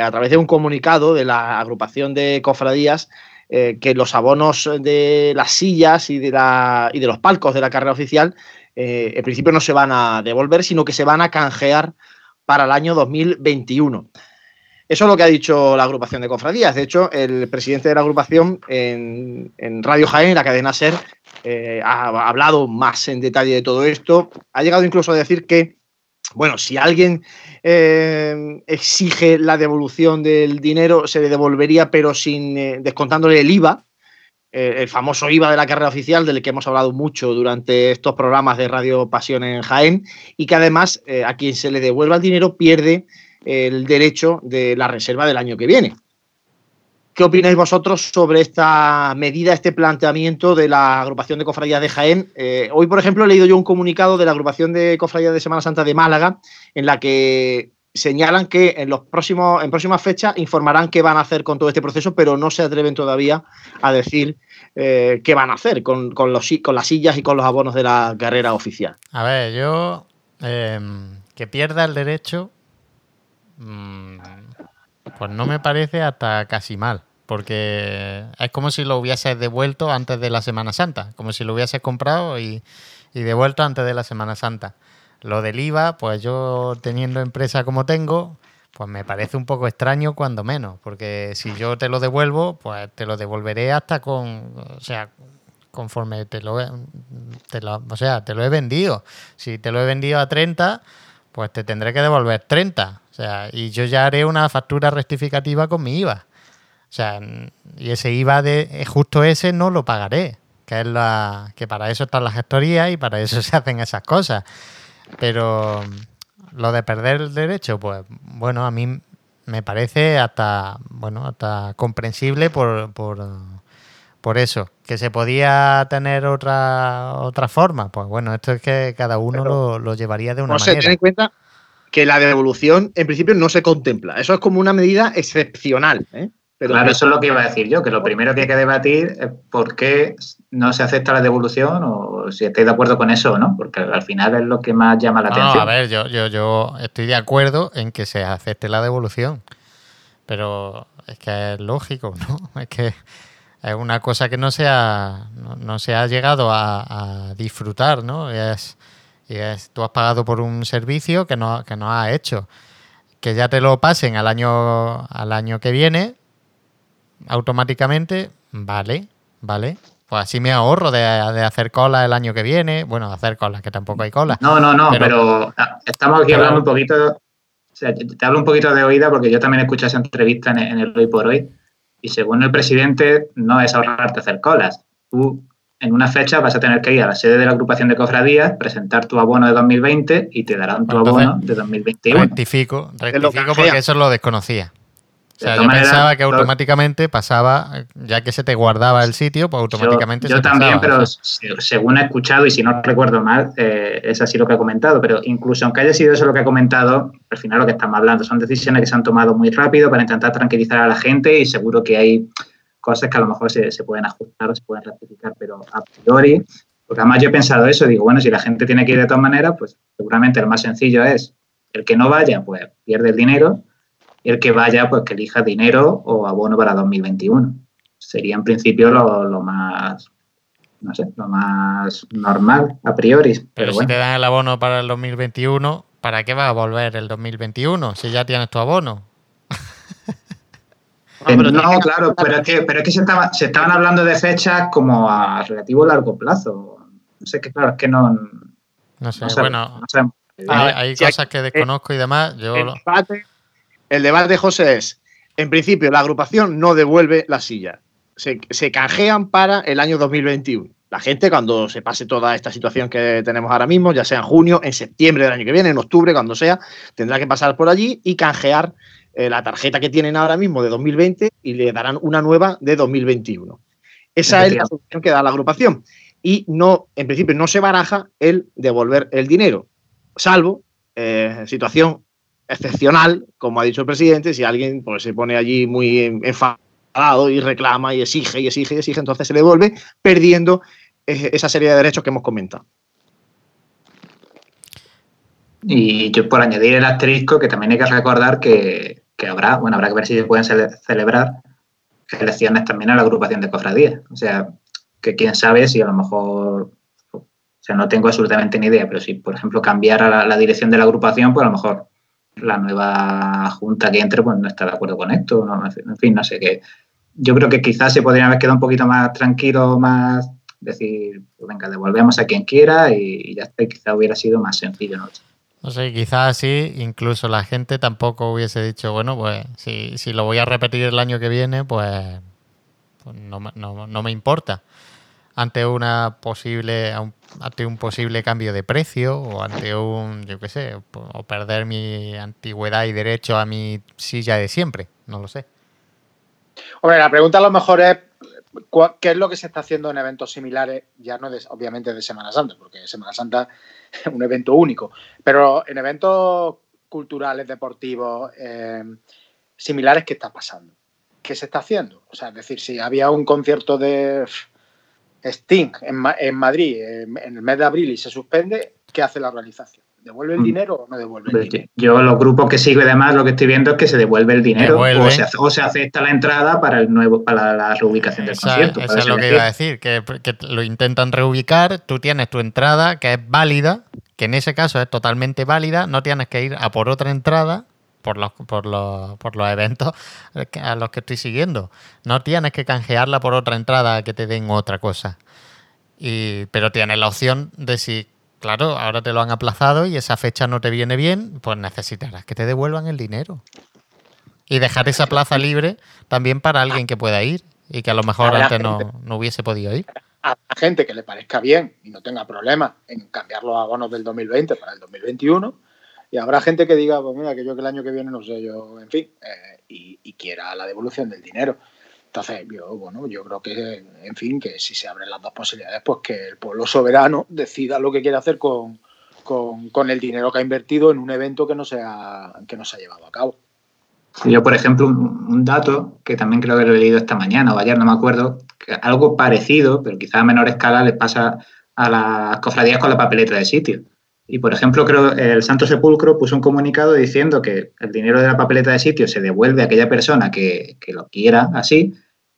a través de un comunicado de la agrupación de cofradías, eh, que los abonos de las sillas y de, la, y de los palcos de la carrera oficial eh, en principio no se van a devolver, sino que se van a canjear para el año 2021. Eso es lo que ha dicho la agrupación de cofradías. De hecho, el presidente de la agrupación en, Radio Jaén, la cadena SER, eh, ha hablado más en detalle de todo esto. Ha llegado incluso a decir que bueno, si alguien eh, exige la devolución del dinero, se le devolvería, pero sin eh, descontándole el IVA, eh, el famoso IVA de la carrera oficial, del que hemos hablado mucho durante estos programas de Radio Pasión en Jaén, y que además a quien se le devuelva el dinero pierde el derecho de la reserva del año que viene. ¿Qué opináis vosotros sobre esta medida, este planteamiento de la agrupación de cofradías de Jaén? Eh, hoy, por ejemplo, he leído yo un comunicado de la agrupación de cofradías de Semana Santa de Málaga, en la que señalan que en los próximos, en próximas fechas informarán qué van a hacer con todo este proceso, pero no se atreven todavía a decir eh, qué van a hacer con, con las sillas y con los abonos de la carrera oficial. A ver, yo em, que pierda el derecho. Mm, pues no me parece hasta casi mal, porque es como si lo hubieses devuelto antes de la Semana Santa, como si lo hubieses comprado y, devuelto antes de la Semana Santa. Lo del IVA, pues yo teniendo empresa como tengo, pues me parece un poco extraño cuando menos, porque si yo te lo devuelvo, pues te lo devolveré hasta con, o sea, conforme te lo, te lo, o sea, te lo he vendido. Si te lo he vendido a 30, pues te tendré que devolver 30. O sea, y yo ya haré una factura rectificativa con mi IVA. O sea, y ese IVA de eh, justo ese no lo pagaré, que es la que para eso están las gestorías y para eso se hacen esas cosas. Pero lo de perder el derecho, pues bueno, a mí me parece hasta, bueno, hasta comprensible por, por, eso. Que se podía tener otra, otra forma, pues bueno, esto es que cada uno lo, llevaría de una manera. ten en cuenta que la devolución en principio no se contempla. Eso es como una medida excepcional. ¿eh? claro, eso es lo que iba a decir yo, que lo primero que hay que debatir es por qué no se acepta la devolución o si estáis de acuerdo con eso o no, porque al final es lo que más llama la atención. a ver, yo, yo, yo estoy de acuerdo en que se acepte la devolución, pero es que es lógico, ¿no? Es que es una cosa que no se ha, no, se ha llegado a, disfrutar, ¿no? Es, y es, tú has pagado por un servicio que no, que no has hecho. Que ya te lo pasen al año, al año que viene, automáticamente, vale, vale. Pues así me ahorro de, hacer cola el año que viene. Bueno, hacer cola, que tampoco hay cola. No, no, no, pero, ah, estamos aquí hablando un poquito. O sea, te hablo un poquito de oída porque yo también escuché esa entrevista en, en el Hoy por Hoy. Y según el presidente, no es ahorrarte hacer colas. Tú en una fecha vas a tener que ir a la sede de la agrupación de cofradías, presentar tu abono de 2020 y te darán tu abono de 2021. Rectifico, rectifico porque eso lo desconocía. O sea, yo pensaba que automáticamente pasaba, ya que se te guardaba el sitio, pues automáticamente yo, yo también, pero según he escuchado, y si no recuerdo mal, eh, es así lo que ha comentado, pero incluso aunque haya sido eso lo que ha comentado, al final lo que estamos hablando son decisiones que se han tomado muy rápido para intentar tranquilizar a la gente y seguro que hay cosas que a lo mejor se, se pueden ajustar o se pueden rectificar, pero a priori, porque además yo he pensado eso, digo, bueno, si la gente tiene que ir de todas maneras, pues seguramente lo más sencillo es el que no vaya, pues pierde el dinero y el que vaya, pues que elija dinero o abono para 2021. Sería en principio lo, más, no sé, lo más normal a priori. Pero, si te dan el abono para el 2021, ¿para qué va a volver el 2021 si ya tienes tu abono? Eh, no, claro, pero es que, pero es que se, estaban hablando de fechas como a relativo largo plazo. No sé, que claro, es que no. No sé, bueno. hay, cosas que desconozco y demás. Yo el debate, José, es, en principio, la agrupación no devuelve la silla. Se, canjean para el año 2021. La gente, cuando se pase toda esta situación que tenemos ahora mismo, ya sea en junio, en septiembre del año que viene, en octubre, cuando sea, tendrá que pasar por allí y canjear eh, la tarjeta que tienen ahora mismo de 2020 y le darán una nueva de 2021. Esa es la solución que da la agrupación. Y no, en principio, no se baraja el devolver el dinero, salvo eh, situación excepcional, como ha dicho el presidente, si alguien pues, se pone allí muy enfadado y reclama y exige y exige y exige, entonces se le devuelve perdiendo esa serie de derechos que hemos comentado. Y yo por añadir el asterisco, que también hay que recordar que, habrá, bueno, habrá que ver si se pueden celebrar elecciones también a la agrupación de cofradías. O sea, que quién sabe si a lo mejor, o sea, no tengo absolutamente ni idea, pero si, por ejemplo, cambiara la, dirección de la agrupación, pues a lo mejor la nueva junta que entre pues no está de acuerdo con esto, en fin, no sé qué. Yo creo que quizás se podrían haber quedado un poquito más tranquilo, más decir, pues venga, devolvemos a quien quiera y, ya está, quizás hubiera sido más sencillo, ¿no? No sé, quizás así incluso la gente tampoco hubiese dicho, bueno, pues si, si lo voy a repetir el año que viene, pues, pues no, no, no me importa ante una posible ante un posible cambio de precio o ante un yo qué sé o perder mi antigüedad y derecho a mi silla de siempre no lo sé. Hombre la pregunta a lo mejor es qué es lo que se está haciendo en eventos similares ya no obviamente de Semana Santa porque Semana Santa un evento único. Pero en eventos culturales deportivos eh, similares qué está pasando qué se está haciendo o sea es decir si había un concierto de Sting en, Madrid en, el mes de abril y se suspende, ¿qué hace la organización? ¿Devuelve el mm. dinero o no devuelve el dinero? Yo, los grupos que sigo y demás, lo que estoy viendo es que se devuelve el dinero o se, acepta la entrada para el nuevo para la reubicación del concierto. Eso es lo que iba a decir, que, lo intentan reubicar, tú tienes tu entrada que es válida, que en ese caso es totalmente válida, no tienes que ir a por otra entrada por los, por los, por los eventos a los que estoy siguiendo. No tienes que canjearla por otra entrada que te den otra cosa. Y, pero tienes la opción de si, claro, ahora te lo han aplazado y esa fecha no te viene bien, pues necesitarás que te devuelvan el dinero. Y dejar esa plaza libre también para alguien que pueda ir y que a lo mejor antes no, no hubiese podido ir. A la gente que le parezca bien y no tenga problema en cambiar los abonos del 2020 para el 2021, Y habrá gente que diga, pues mira, que yo que el año que viene no sé, yo, en fin, eh, y, quiera la devolución del dinero. Entonces, yo, bueno, yo creo que, en fin, que si se abren las dos posibilidades, pues que el pueblo soberano decida lo que quiere hacer con, con, el dinero que ha invertido en un evento que no se ha, que no se ha llevado a cabo. Yo, por ejemplo, un, dato que también creo que lo he leído esta mañana o ayer, no me acuerdo, que algo parecido, pero quizás a menor escala, les pasa a las cofradías con la papeleta de sitio. Y, por ejemplo, creo el Santo Sepulcro puso un comunicado diciendo que el dinero de la papeleta de sitio se devuelve a aquella persona que, lo quiera así,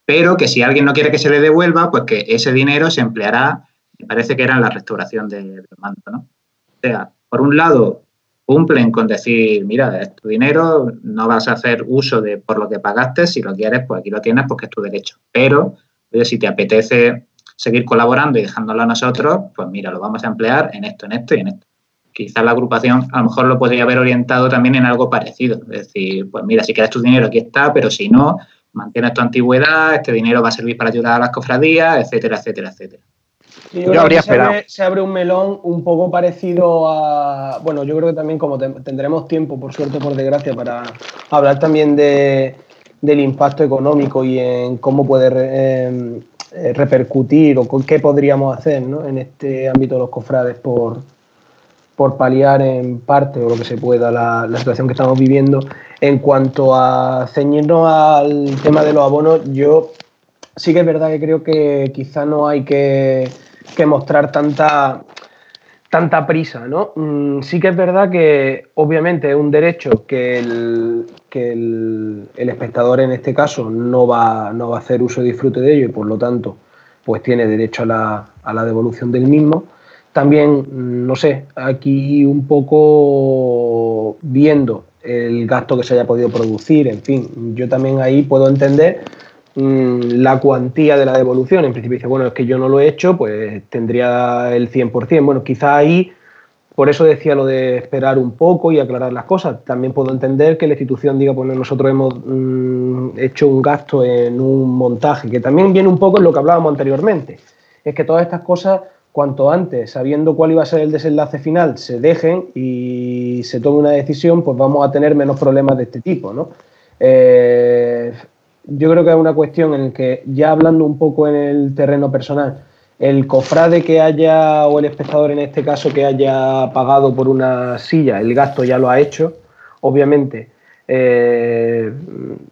pero que si alguien no quiere que se le devuelva, pues que ese dinero se empleará, me parece que era en la restauración del manto, ¿no? O sea, por un lado, cumplen con decir, mira, es tu dinero, no vas a hacer uso de por lo que pagaste, si lo quieres, pues aquí lo tienes porque es tu derecho. Pero, si te apetece seguir colaborando y dejándolo a nosotros, pues mira, lo vamos a emplear en esto, en esto y en esto. Quizás la agrupación a lo mejor lo podría haber orientado también en algo parecido. Es decir, pues mira, si quieres tu dinero, aquí está, pero si no, mantienes tu antigüedad, este dinero va a servir para ayudar a las cofradías, etcétera, etcétera, etcétera yo, habría esperado. Se abre, un melón un poco parecido a. Bueno, yo creo que también, como tendremos tiempo, por suerte, por desgracia, para hablar también de, del impacto económico y en cómo puede em, eh, repercutir o con qué podríamos hacer en este ámbito de los cofrades por, por paliar en parte o lo que se pueda la, la, situación que estamos viviendo. En cuanto a ceñirnos al tema de los abonos, yo sí que es verdad que creo que quizá no hay que mostrar tanta, tanta prisa, ¿no? Mm, sí que es verdad que obviamente es un derecho que el, que el, espectador en este caso no va, no va a hacer uso y disfrute de ello y por lo tanto pues tiene derecho a la, a la devolución del mismo. También, mm, no sé, aquí un poco viendo el gasto que se haya podido producir, en fin, yo también ahí puedo entender Mm, la cuantía de la devolución. En principio dice, bueno, es que yo no lo he hecho, pues tendría el 100%. Bueno, quizá ahí, por eso decía lo de esperar un poco y aclarar las cosas. También puedo entender que la institución diga, pues nosotros hemos mm, hecho un gasto en un montaje, que también viene un poco en lo que hablábamos anteriormente. Es que todas estas cosas, cuanto antes, sabiendo cuál iba a ser el desenlace final, se dejen y se tome una decisión, pues vamos a tener menos problemas de este tipo, ¿no? Eh, yo creo que es una cuestión en la que, ya hablando un poco en el terreno personal, el cofrade que haya, o el espectador en este caso, que haya pagado por una silla, el gasto ya lo ha hecho, obviamente. Eh,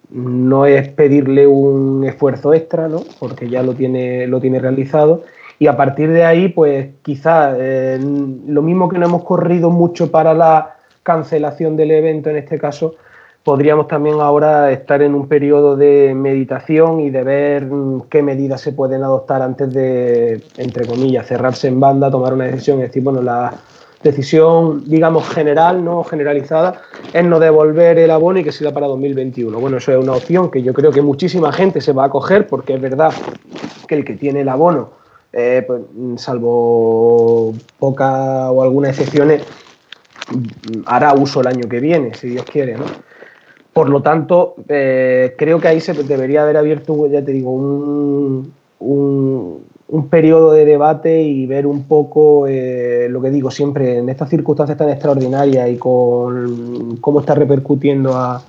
no es pedirle un esfuerzo extra, ¿no? porque ya lo tiene, lo tiene realizado. Y a partir de ahí, pues quizás eh, lo mismo que no hemos corrido mucho para la cancelación del evento en este caso, podríamos también ahora estar en un periodo de meditación y de ver mm, qué medidas se pueden adoptar antes de, entre comillas, cerrarse en banda, tomar una decisión y decir, bueno, la decisión, digamos, general, no generalizada, es no devolver el abono y que siga para 2021. Bueno, eso es una opción que yo creo que muchísima gente se va a coger porque es verdad que el que tiene el abono, eh, pues, salvo poca o algunas excepciones, mm, hará uso el año que viene, si Dios quiere, ¿no? Por lo tanto, eh, creo que ahí se debería haber abierto, ya te digo, un, un, periodo de debate y ver un poco eh, lo que digo siempre, en estas circunstancias tan extraordinarias y con cómo está repercutiendo a,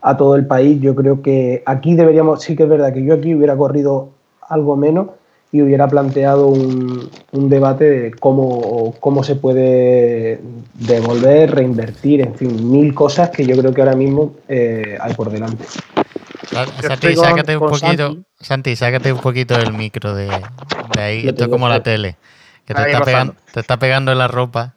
a todo el país, yo creo que aquí deberíamos, sí que es verdad que yo aquí hubiera corrido algo menos y hubiera planteado un, debate de cómo, cómo se puede devolver, reinvertir, en fin, mil cosas que yo creo que ahora mismo eh, hay por delante. Santi, sácate un poquito, Santi. sácate un poquito del micro de, ahí, esto es como la tele, que te está, pegando, te está pegando en la ropa.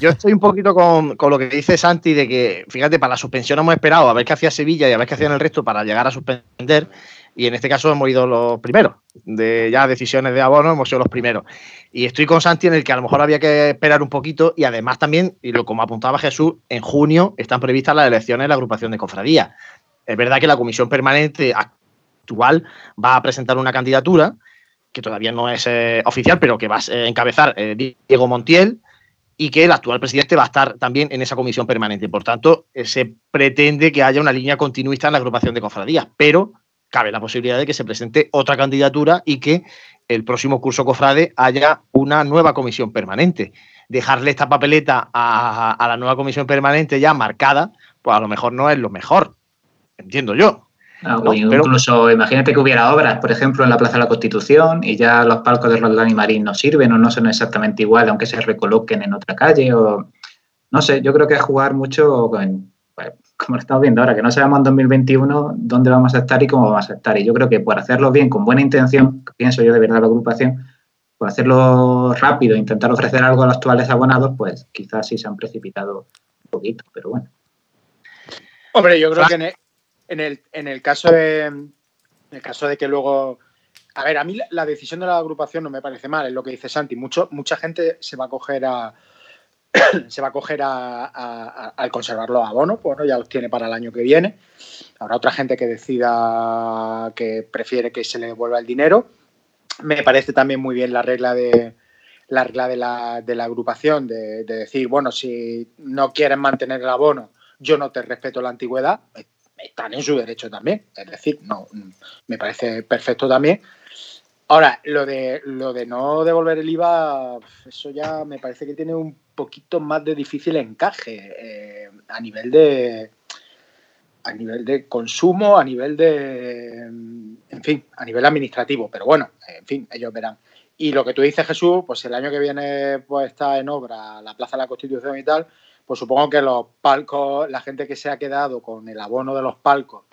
Yo estoy un poquito con, con, lo que dice Santi de que, fíjate, para la suspensión hemos esperado a ver qué hacía Sevilla y a ver qué hacían el resto para llegar a suspender y en este caso hemos ido los primeros. De ya decisiones de abono hemos sido los primeros. Y estoy con Santi en el que a lo mejor había que esperar un poquito y además también, y lo como apuntaba Jesús, en junio están previstas las elecciones de la agrupación de cofradías. Es verdad que la comisión permanente actual va a presentar una candidatura que todavía no es eh, oficial, pero que va a encabezar eh, Diego Montiel y que el actual presidente va a estar también en esa comisión permanente. Por tanto, eh, se pretende que haya una línea continuista en la agrupación de cofradías, pero cabe la posibilidad de que se presente otra candidatura y que el próximo curso cofrade haya una nueva comisión permanente. dejarle esta papeleta a, la nueva comisión permanente ya marcada, pues a lo mejor no es lo mejor. Entiendo yo. Ah, incluso imagínate que hubiera obras, por ejemplo, en la Plaza de la Constitución y ya los palcos de Roldán y Marín no sirven o no son exactamente igual, aunque se recoloquen en otra calle o no sé, yo creo que es jugar mucho con, como lo estamos viendo ahora, que no sabemos en 2021 dónde vamos a estar y cómo vamos a estar. Y yo creo que por hacerlo bien, con buena intención, pienso yo de verdad la agrupación, por hacerlo rápido, intentar ofrecer algo a los actuales abonados, pues quizás sí se han precipitado un poquito, pero bueno. Hombre, yo creo que en el, en el, caso de en el caso de que luego a ver, a mí la decisión de la agrupación no me parece mal, es lo que dice Santi. Mucho, mucha gente se va a coger a, se va a coger al conservar los abonos, pues ya los tiene para el año que viene. Habrá otra gente que decida que prefiere que se le devuelva el dinero. Me parece también muy bien la regla de la regla de la, agrupación de, decir, bueno, si no quieren mantener el abono, yo no te respeto la antigüedad, están en su derecho también. Es decir, no, me parece perfecto también. Ahora, lo de, lo de no devolver el IVA, eso ya me parece que tiene un poquito más de difícil encaje eh, a nivel de a nivel de consumo, a nivel de en fin, a nivel administrativo, pero bueno, en fin, ellos verán. Y lo que tú dices, Jesús, pues el año que viene pues está en obra la Plaza de la Constitución y tal, pues supongo que los palcos, la gente que se ha quedado con el abono de los palcos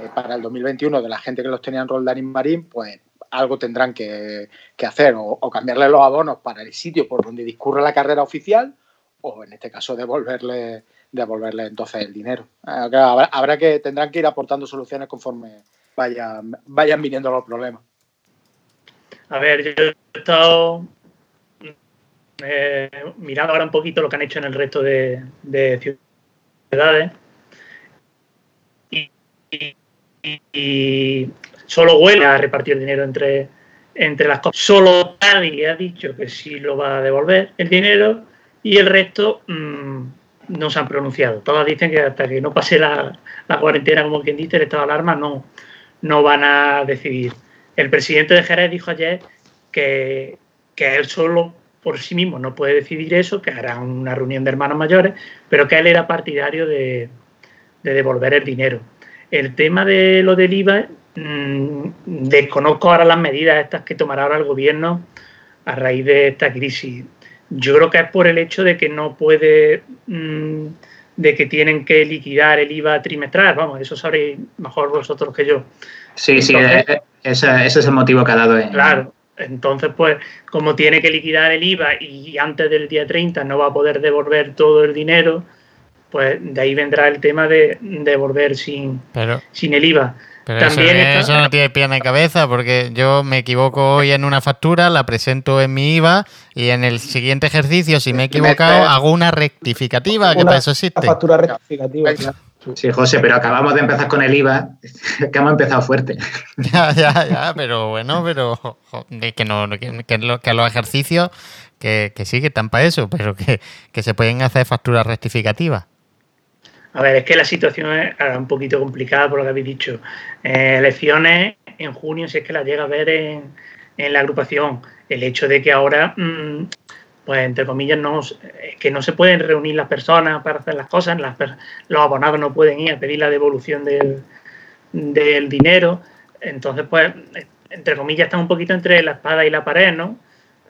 eh, para el 2021 de la gente que los tenía en Roldán y Marín, pues algo tendrán que, hacer o, cambiarle los abonos para el sitio por donde discurre la carrera oficial o en este caso devolverle, devolverle entonces el dinero. Habrá, que, tendrán que ir aportando soluciones conforme vayan, vayan viniendo los problemas. A ver, yo he estado eh, mirando ahora un poquito lo que han hecho en el resto de, ciudades y, solo huele a repartir dinero entre, entre las cosas. Solo nadie ha dicho que sí lo va a devolver el dinero y el resto mm, no se han pronunciado. Todas dicen que hasta que no pase la, cuarentena, como quien dice, el estado de alarma, no, no van a decidir. El presidente de Jerez dijo ayer que, que él solo por sí mismo no puede decidir eso, que hará una reunión de hermanos mayores, pero que él era partidario de, de devolver el dinero. El tema de lo del IVA, Mm, desconozco ahora las medidas estas que tomará ahora el gobierno a raíz de esta crisis. Yo creo que es por el hecho de que no puede, mm, de que tienen que liquidar el IVA trimestral. Vamos, eso sabréis mejor vosotros que yo. Sí, sí, eh, eh, ese, es el motivo que ha dado. En... Claro, entonces, pues, como tiene que liquidar el IVA y antes del día 30 no va a poder devolver todo el dinero, pues de ahí vendrá el tema de devolver sin, sin el IVA. Pero eso, no tiene pierna y cabeza, porque yo me equivoco hoy en una factura, la presento en mi IVA y en el siguiente ejercicio, si me he equivocado, hago una rectificativa, que para eso existe. factura rectificativa, Sí, José, pero acabamos de empezar con el IVA, que hemos empezado fuerte. Ya, ya, ya, pero bueno, pero que, no, que, los ejercicios, que, que sí, que están para eso, pero que, que se pueden hacer facturas rectificativas. A ver, es que la situación es un poquito complicada por lo que habéis dicho. Eh, elecciones en junio, si es que las llega a ver en, la agrupación. El hecho de que ahora, mm, pues entre comillas, no, que no se pueden reunir las personas para hacer las cosas, los abonados no pueden ir a pedir la devolución del, dinero. Entonces, pues, entre comillas, están un poquito entre la espada y la pared, ¿no?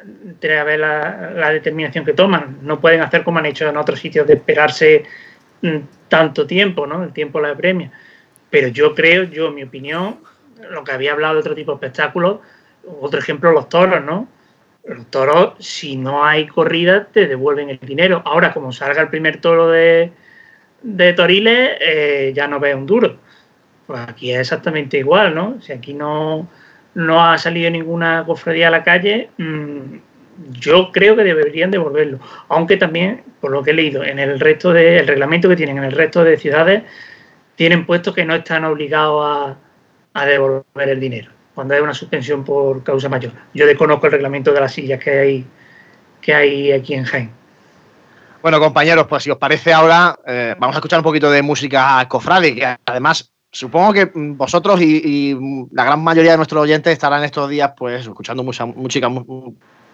Entre a ver la, la determinación que toman. No pueden hacer como han hecho en otros sitios de esperarse tanto tiempo, ¿no? El tiempo la premia. Pero yo creo, yo, en mi opinión, lo que había hablado de otro tipo de espectáculos, otro ejemplo, los toros, ¿no? Los toros, si no hay corrida, te devuelven el dinero. Ahora, como salga el primer toro de, de Toriles, eh, ya no ve un duro. Pues aquí es exactamente igual, ¿no? Si aquí no, no ha salido ninguna cofradía a la calle, mm, yo creo que deberían devolverlo. Aunque también, por lo que he leído, en el resto del reglamento que tienen en el resto de ciudades, tienen puestos que no están obligados a, devolver el dinero cuando hay una suspensión por causa mayor. Yo desconozco el reglamento de las sillas que hay, que hay aquí en Jaén. Bueno, compañeros, pues si os parece ahora, eh, vamos a escuchar un poquito de música cofrade, que además supongo que vosotros y, la gran mayoría de nuestros oyentes estarán estos días pues escuchando mucha música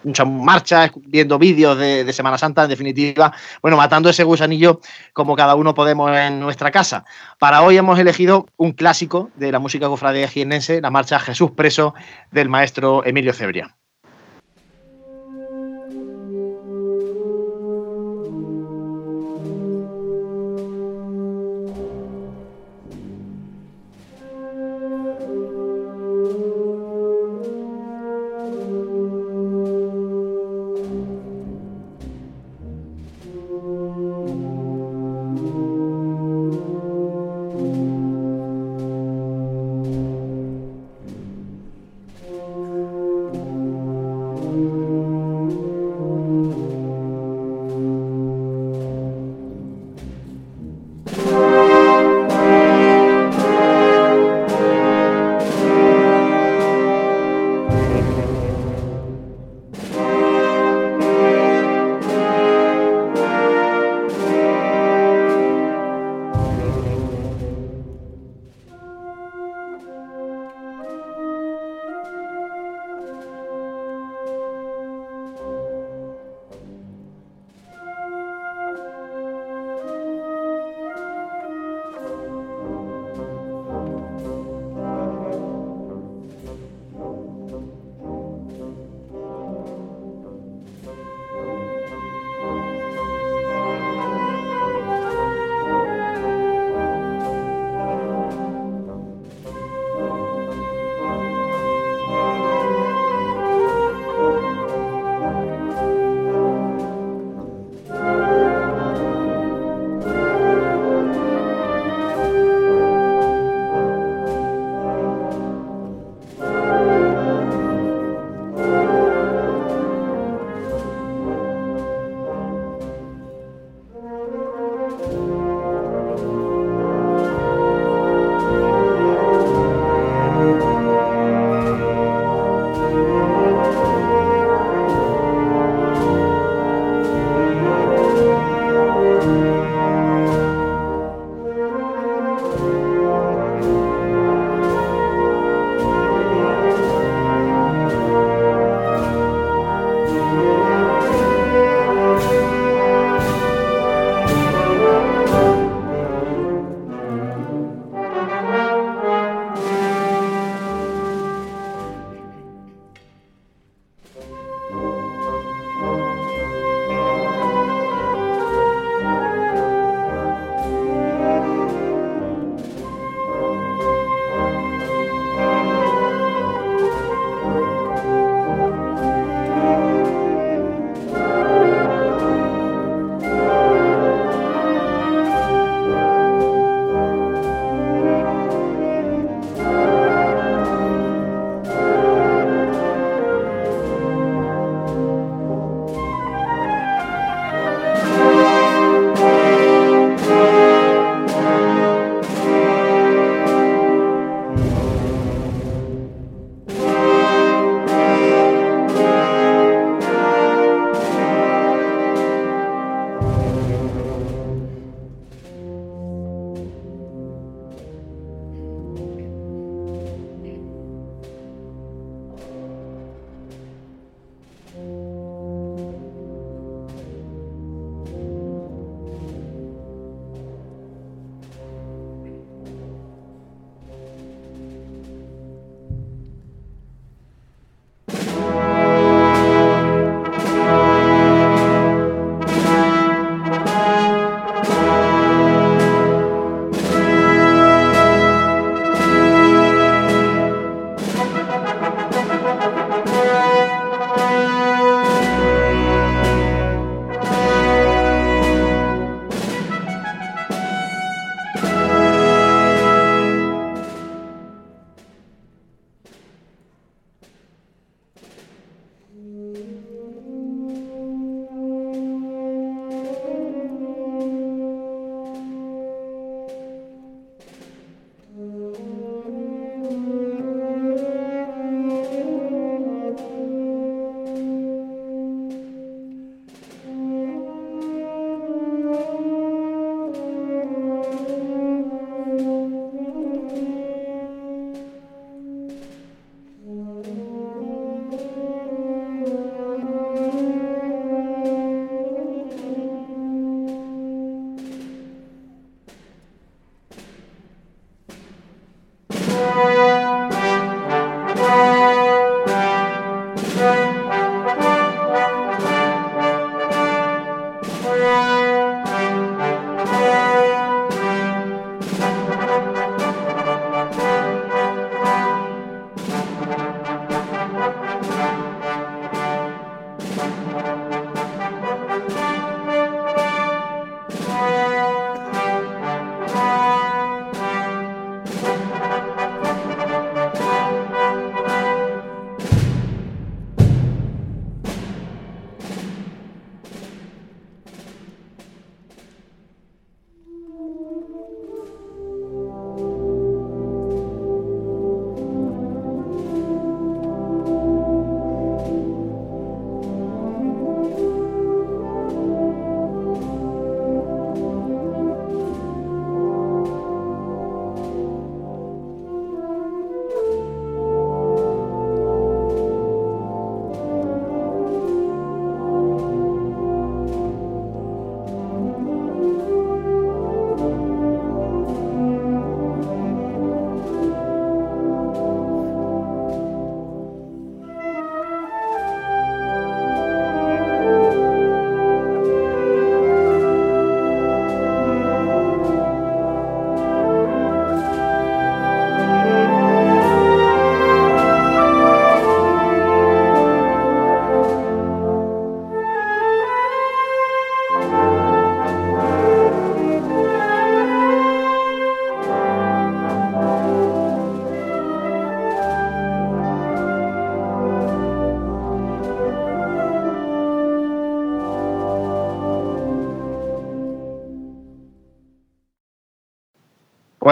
muchas marchas, viendo vídeos de, Semana Santa, en definitiva, bueno, matando ese gusanillo como cada uno podemos en nuestra casa. Para hoy hemos elegido un clásico de la música cofradía jiennense, la marcha Jesús Preso del maestro Emilio Cebrián.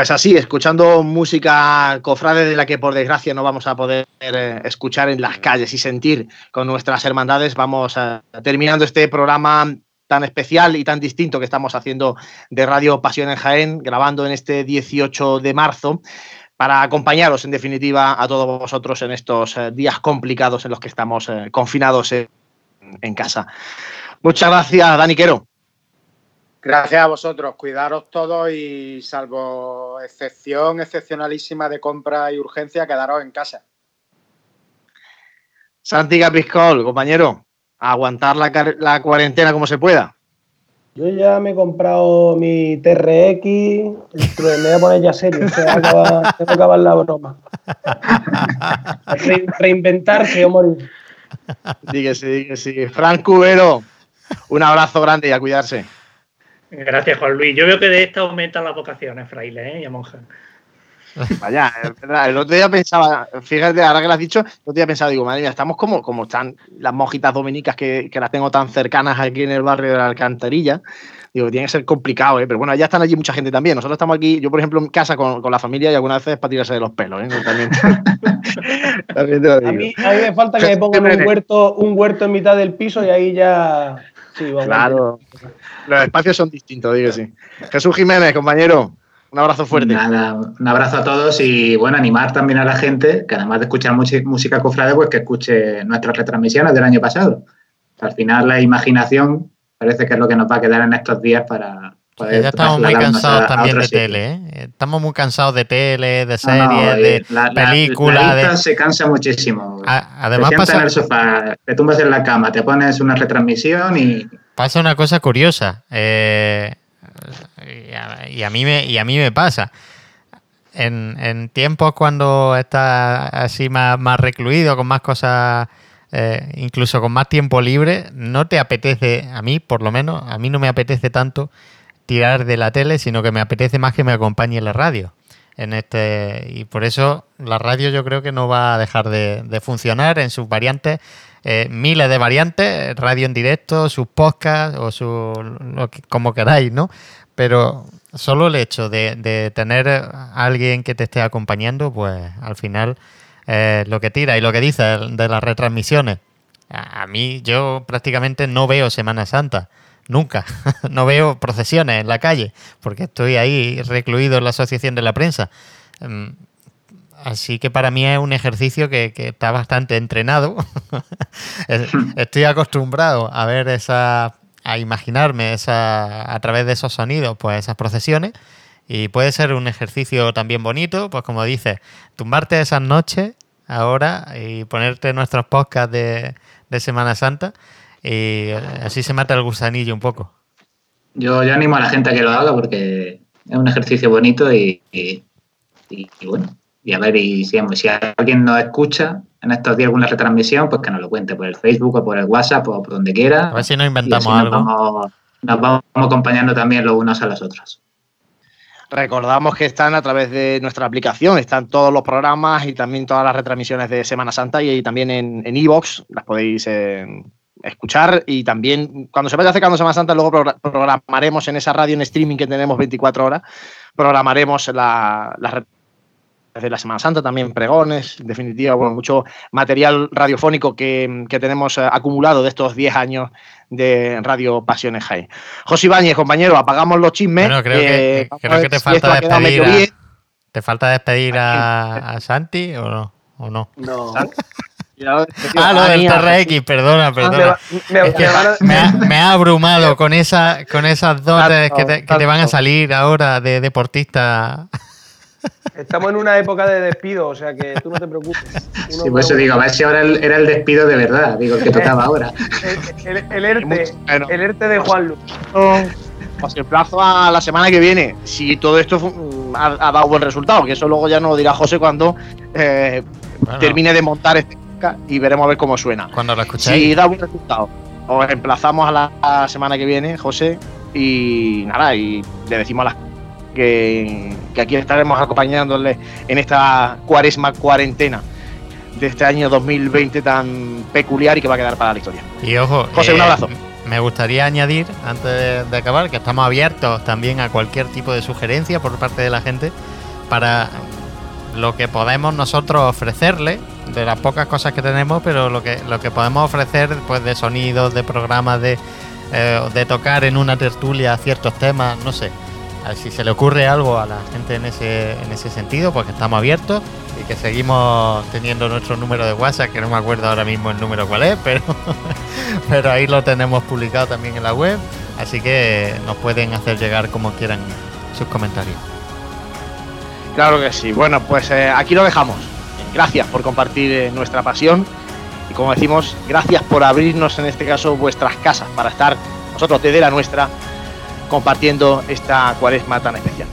Pues así, escuchando música cofrade de la que por desgracia no vamos a poder eh, escuchar en las calles y sentir con nuestras hermandades, vamos terminando este programa tan especial y tan distinto que estamos haciendo de Radio Pasión en Jaén, grabando en este 18 de marzo, para acompañaros en definitiva a todos vosotros en estos eh, días complicados en los que estamos eh, confinados en casa. Muchas gracias, Dani Quero. Gracias a vosotros. Cuidaros todos y salvo excepción excepcionalísima de compra y urgencia, quedaros en casa. Santi Capiscol, compañero, aguantar la, cuarentena como se pueda. Yo ya me he comprado mi TRX, me voy a poner ya serio, se va a acabar, se va a acabar la broma. reinventarse o morir. Dígase, dígase. Frank Cubero, un abrazo grande y a cuidarse. Gracias, Juan Luis. Yo veo que de esta aumentan las vocaciones, fraile ¿eh? y a monja. Vaya, El otro día pensaba, fíjate, ahora que lo has dicho, el otro día pensaba, digo, madre mía, estamos como, como están las monjitas dominicas que, que, las tengo tan cercanas aquí en el barrio de la Alcantarilla. Digo, tiene que ser complicado, ¿eh? Pero bueno, ya están allí mucha gente también. Nosotros estamos aquí, yo por ejemplo, en casa con, con la familia y algunas veces para tirarse de los pelos, ¿eh? También, también te lo digo. A, mí, a mí me falta que me pongan un huerto, un huerto en mitad del piso y ahí ya claro. Los espacios son distintos, digo sí. Jesús Jiménez, compañero, un abrazo fuerte. Nada, un abrazo a todos y bueno, animar también a la gente que además de escuchar música cofrade, pues que escuche nuestras retransmisiones del año pasado. Al final la imaginación parece que es lo que nos va a quedar en estos días para, ya estamos muy cansados también de tele, ¿eh? Estamos muy cansados de tele, de series, de películas. La, se cansa muchísimo. además te pasa... en el sofá, te tumbas en la cama, te pones una retransmisión y... Pasa una cosa curiosa. Eh, y, a, mí me, y a mí me pasa. En, tiempos cuando estás así más, más recluido, con más cosas... Eh, incluso con más tiempo libre, no te apetece, a mí por lo menos, a mí no me apetece tanto tirar de la tele, sino que me apetece más que me acompañe la radio. En este, y por eso la radio yo creo que no va a dejar de, funcionar en sus variantes, eh, miles de variantes, radio en directo, sus podcasts o su, lo que, como queráis, ¿no? Pero solo el hecho de, tener alguien que te esté acompañando, pues al final lo que tira y lo que dice de las retransmisiones. A mí yo prácticamente no veo Semana Santa nunca. no veo procesiones en la calle, porque estoy ahí recluido en la Asociación de la Prensa. Em, así que para mí es un ejercicio que, está bastante entrenado. estoy acostumbrado a ver esa, a imaginarme esa, a través de esos sonidos, pues esas procesiones. Y puede ser un ejercicio también bonito, pues como dices, tumbarte esas noches ahora y ponerte nuestros podcasts de, de Semana Santa y así se mata el gusanillo un poco. Yo, yo animo a la gente a que lo haga porque es un ejercicio bonito y, bueno, y a ver, y si, si, alguien nos escucha en estos días alguna retransmisión, pues que nos lo cuente por el Facebook o por el WhatsApp o por donde quiera. A ver si nos inventamos algo. Nos vamos, acompañando también los unos a los otros. Recordamos que están a través de nuestra aplicación, están todos los programas y también todas las retransmisiones de Semana Santa y, también en Evox, las podéis eh, escuchar y también cuando se vaya acercando Semana Santa luego programaremos en esa radio en streaming que tenemos 24 horas, programaremos la, la de la Semana Santa, también pregones, en definitiva, bueno, mucho material radiofónico que, tenemos eh, acumulado de estos 10 años de Radio Pasiones High. José Ibáñez, compañero, apagamos los chismes. creo, que, eh, creo que te falta despedir a, ¿Te falta despedir a, Santi o no? ¿O no? No. Ah, lo del TRX, perdona, perdona. Me, ha, abrumado con, esa, con esas dotes que, te, van a salir ahora de deportista. Estamos en una época de despido, o sea que tú no te preocupes. sí, por eso digo, a ver si ahora era el despido de verdad, digo, el que tocaba ahora. El, ERTE, el ERTE de Juan Luis. Os emplazo a la semana que viene, si todo esto ha, dado buen resultado, que eso luego ya nos lo dirá José cuando eh, termine de montar este y veremos a ver cómo suena. Cuando lo escuchéis. Si da buen resultado, os emplazamos a la semana que viene, José, y nada, y le decimos a las que, que aquí estaremos acompañándole en esta cuaresma cuarentena de este año 2020 tan peculiar y que va a quedar para la historia. Y ojo, José, un eh, abrazo. me gustaría añadir, antes de, acabar, que estamos abiertos también a cualquier tipo de sugerencia por parte de la gente para lo que podemos nosotros ofrecerle, de las pocas cosas que tenemos, pero lo que, lo que podemos ofrecer pues de sonidos, de programas, de, eh, de tocar en una tertulia ciertos temas, no sé. Si se le ocurre algo a la gente en ese, en ese sentido, pues que estamos abiertos y que seguimos teniendo nuestro número de WhatsApp, que no me acuerdo ahora mismo el número cuál es, pero, pero ahí lo tenemos publicado también en la web, así que nos pueden hacer llegar como quieran sus comentarios. Claro que sí. Bueno, pues eh, aquí lo dejamos. Gracias por compartir eh, nuestra pasión y como decimos, gracias por abrirnos en este caso vuestras casas para estar nosotros desde la nuestra compartiendo esta cuaresma tan especial.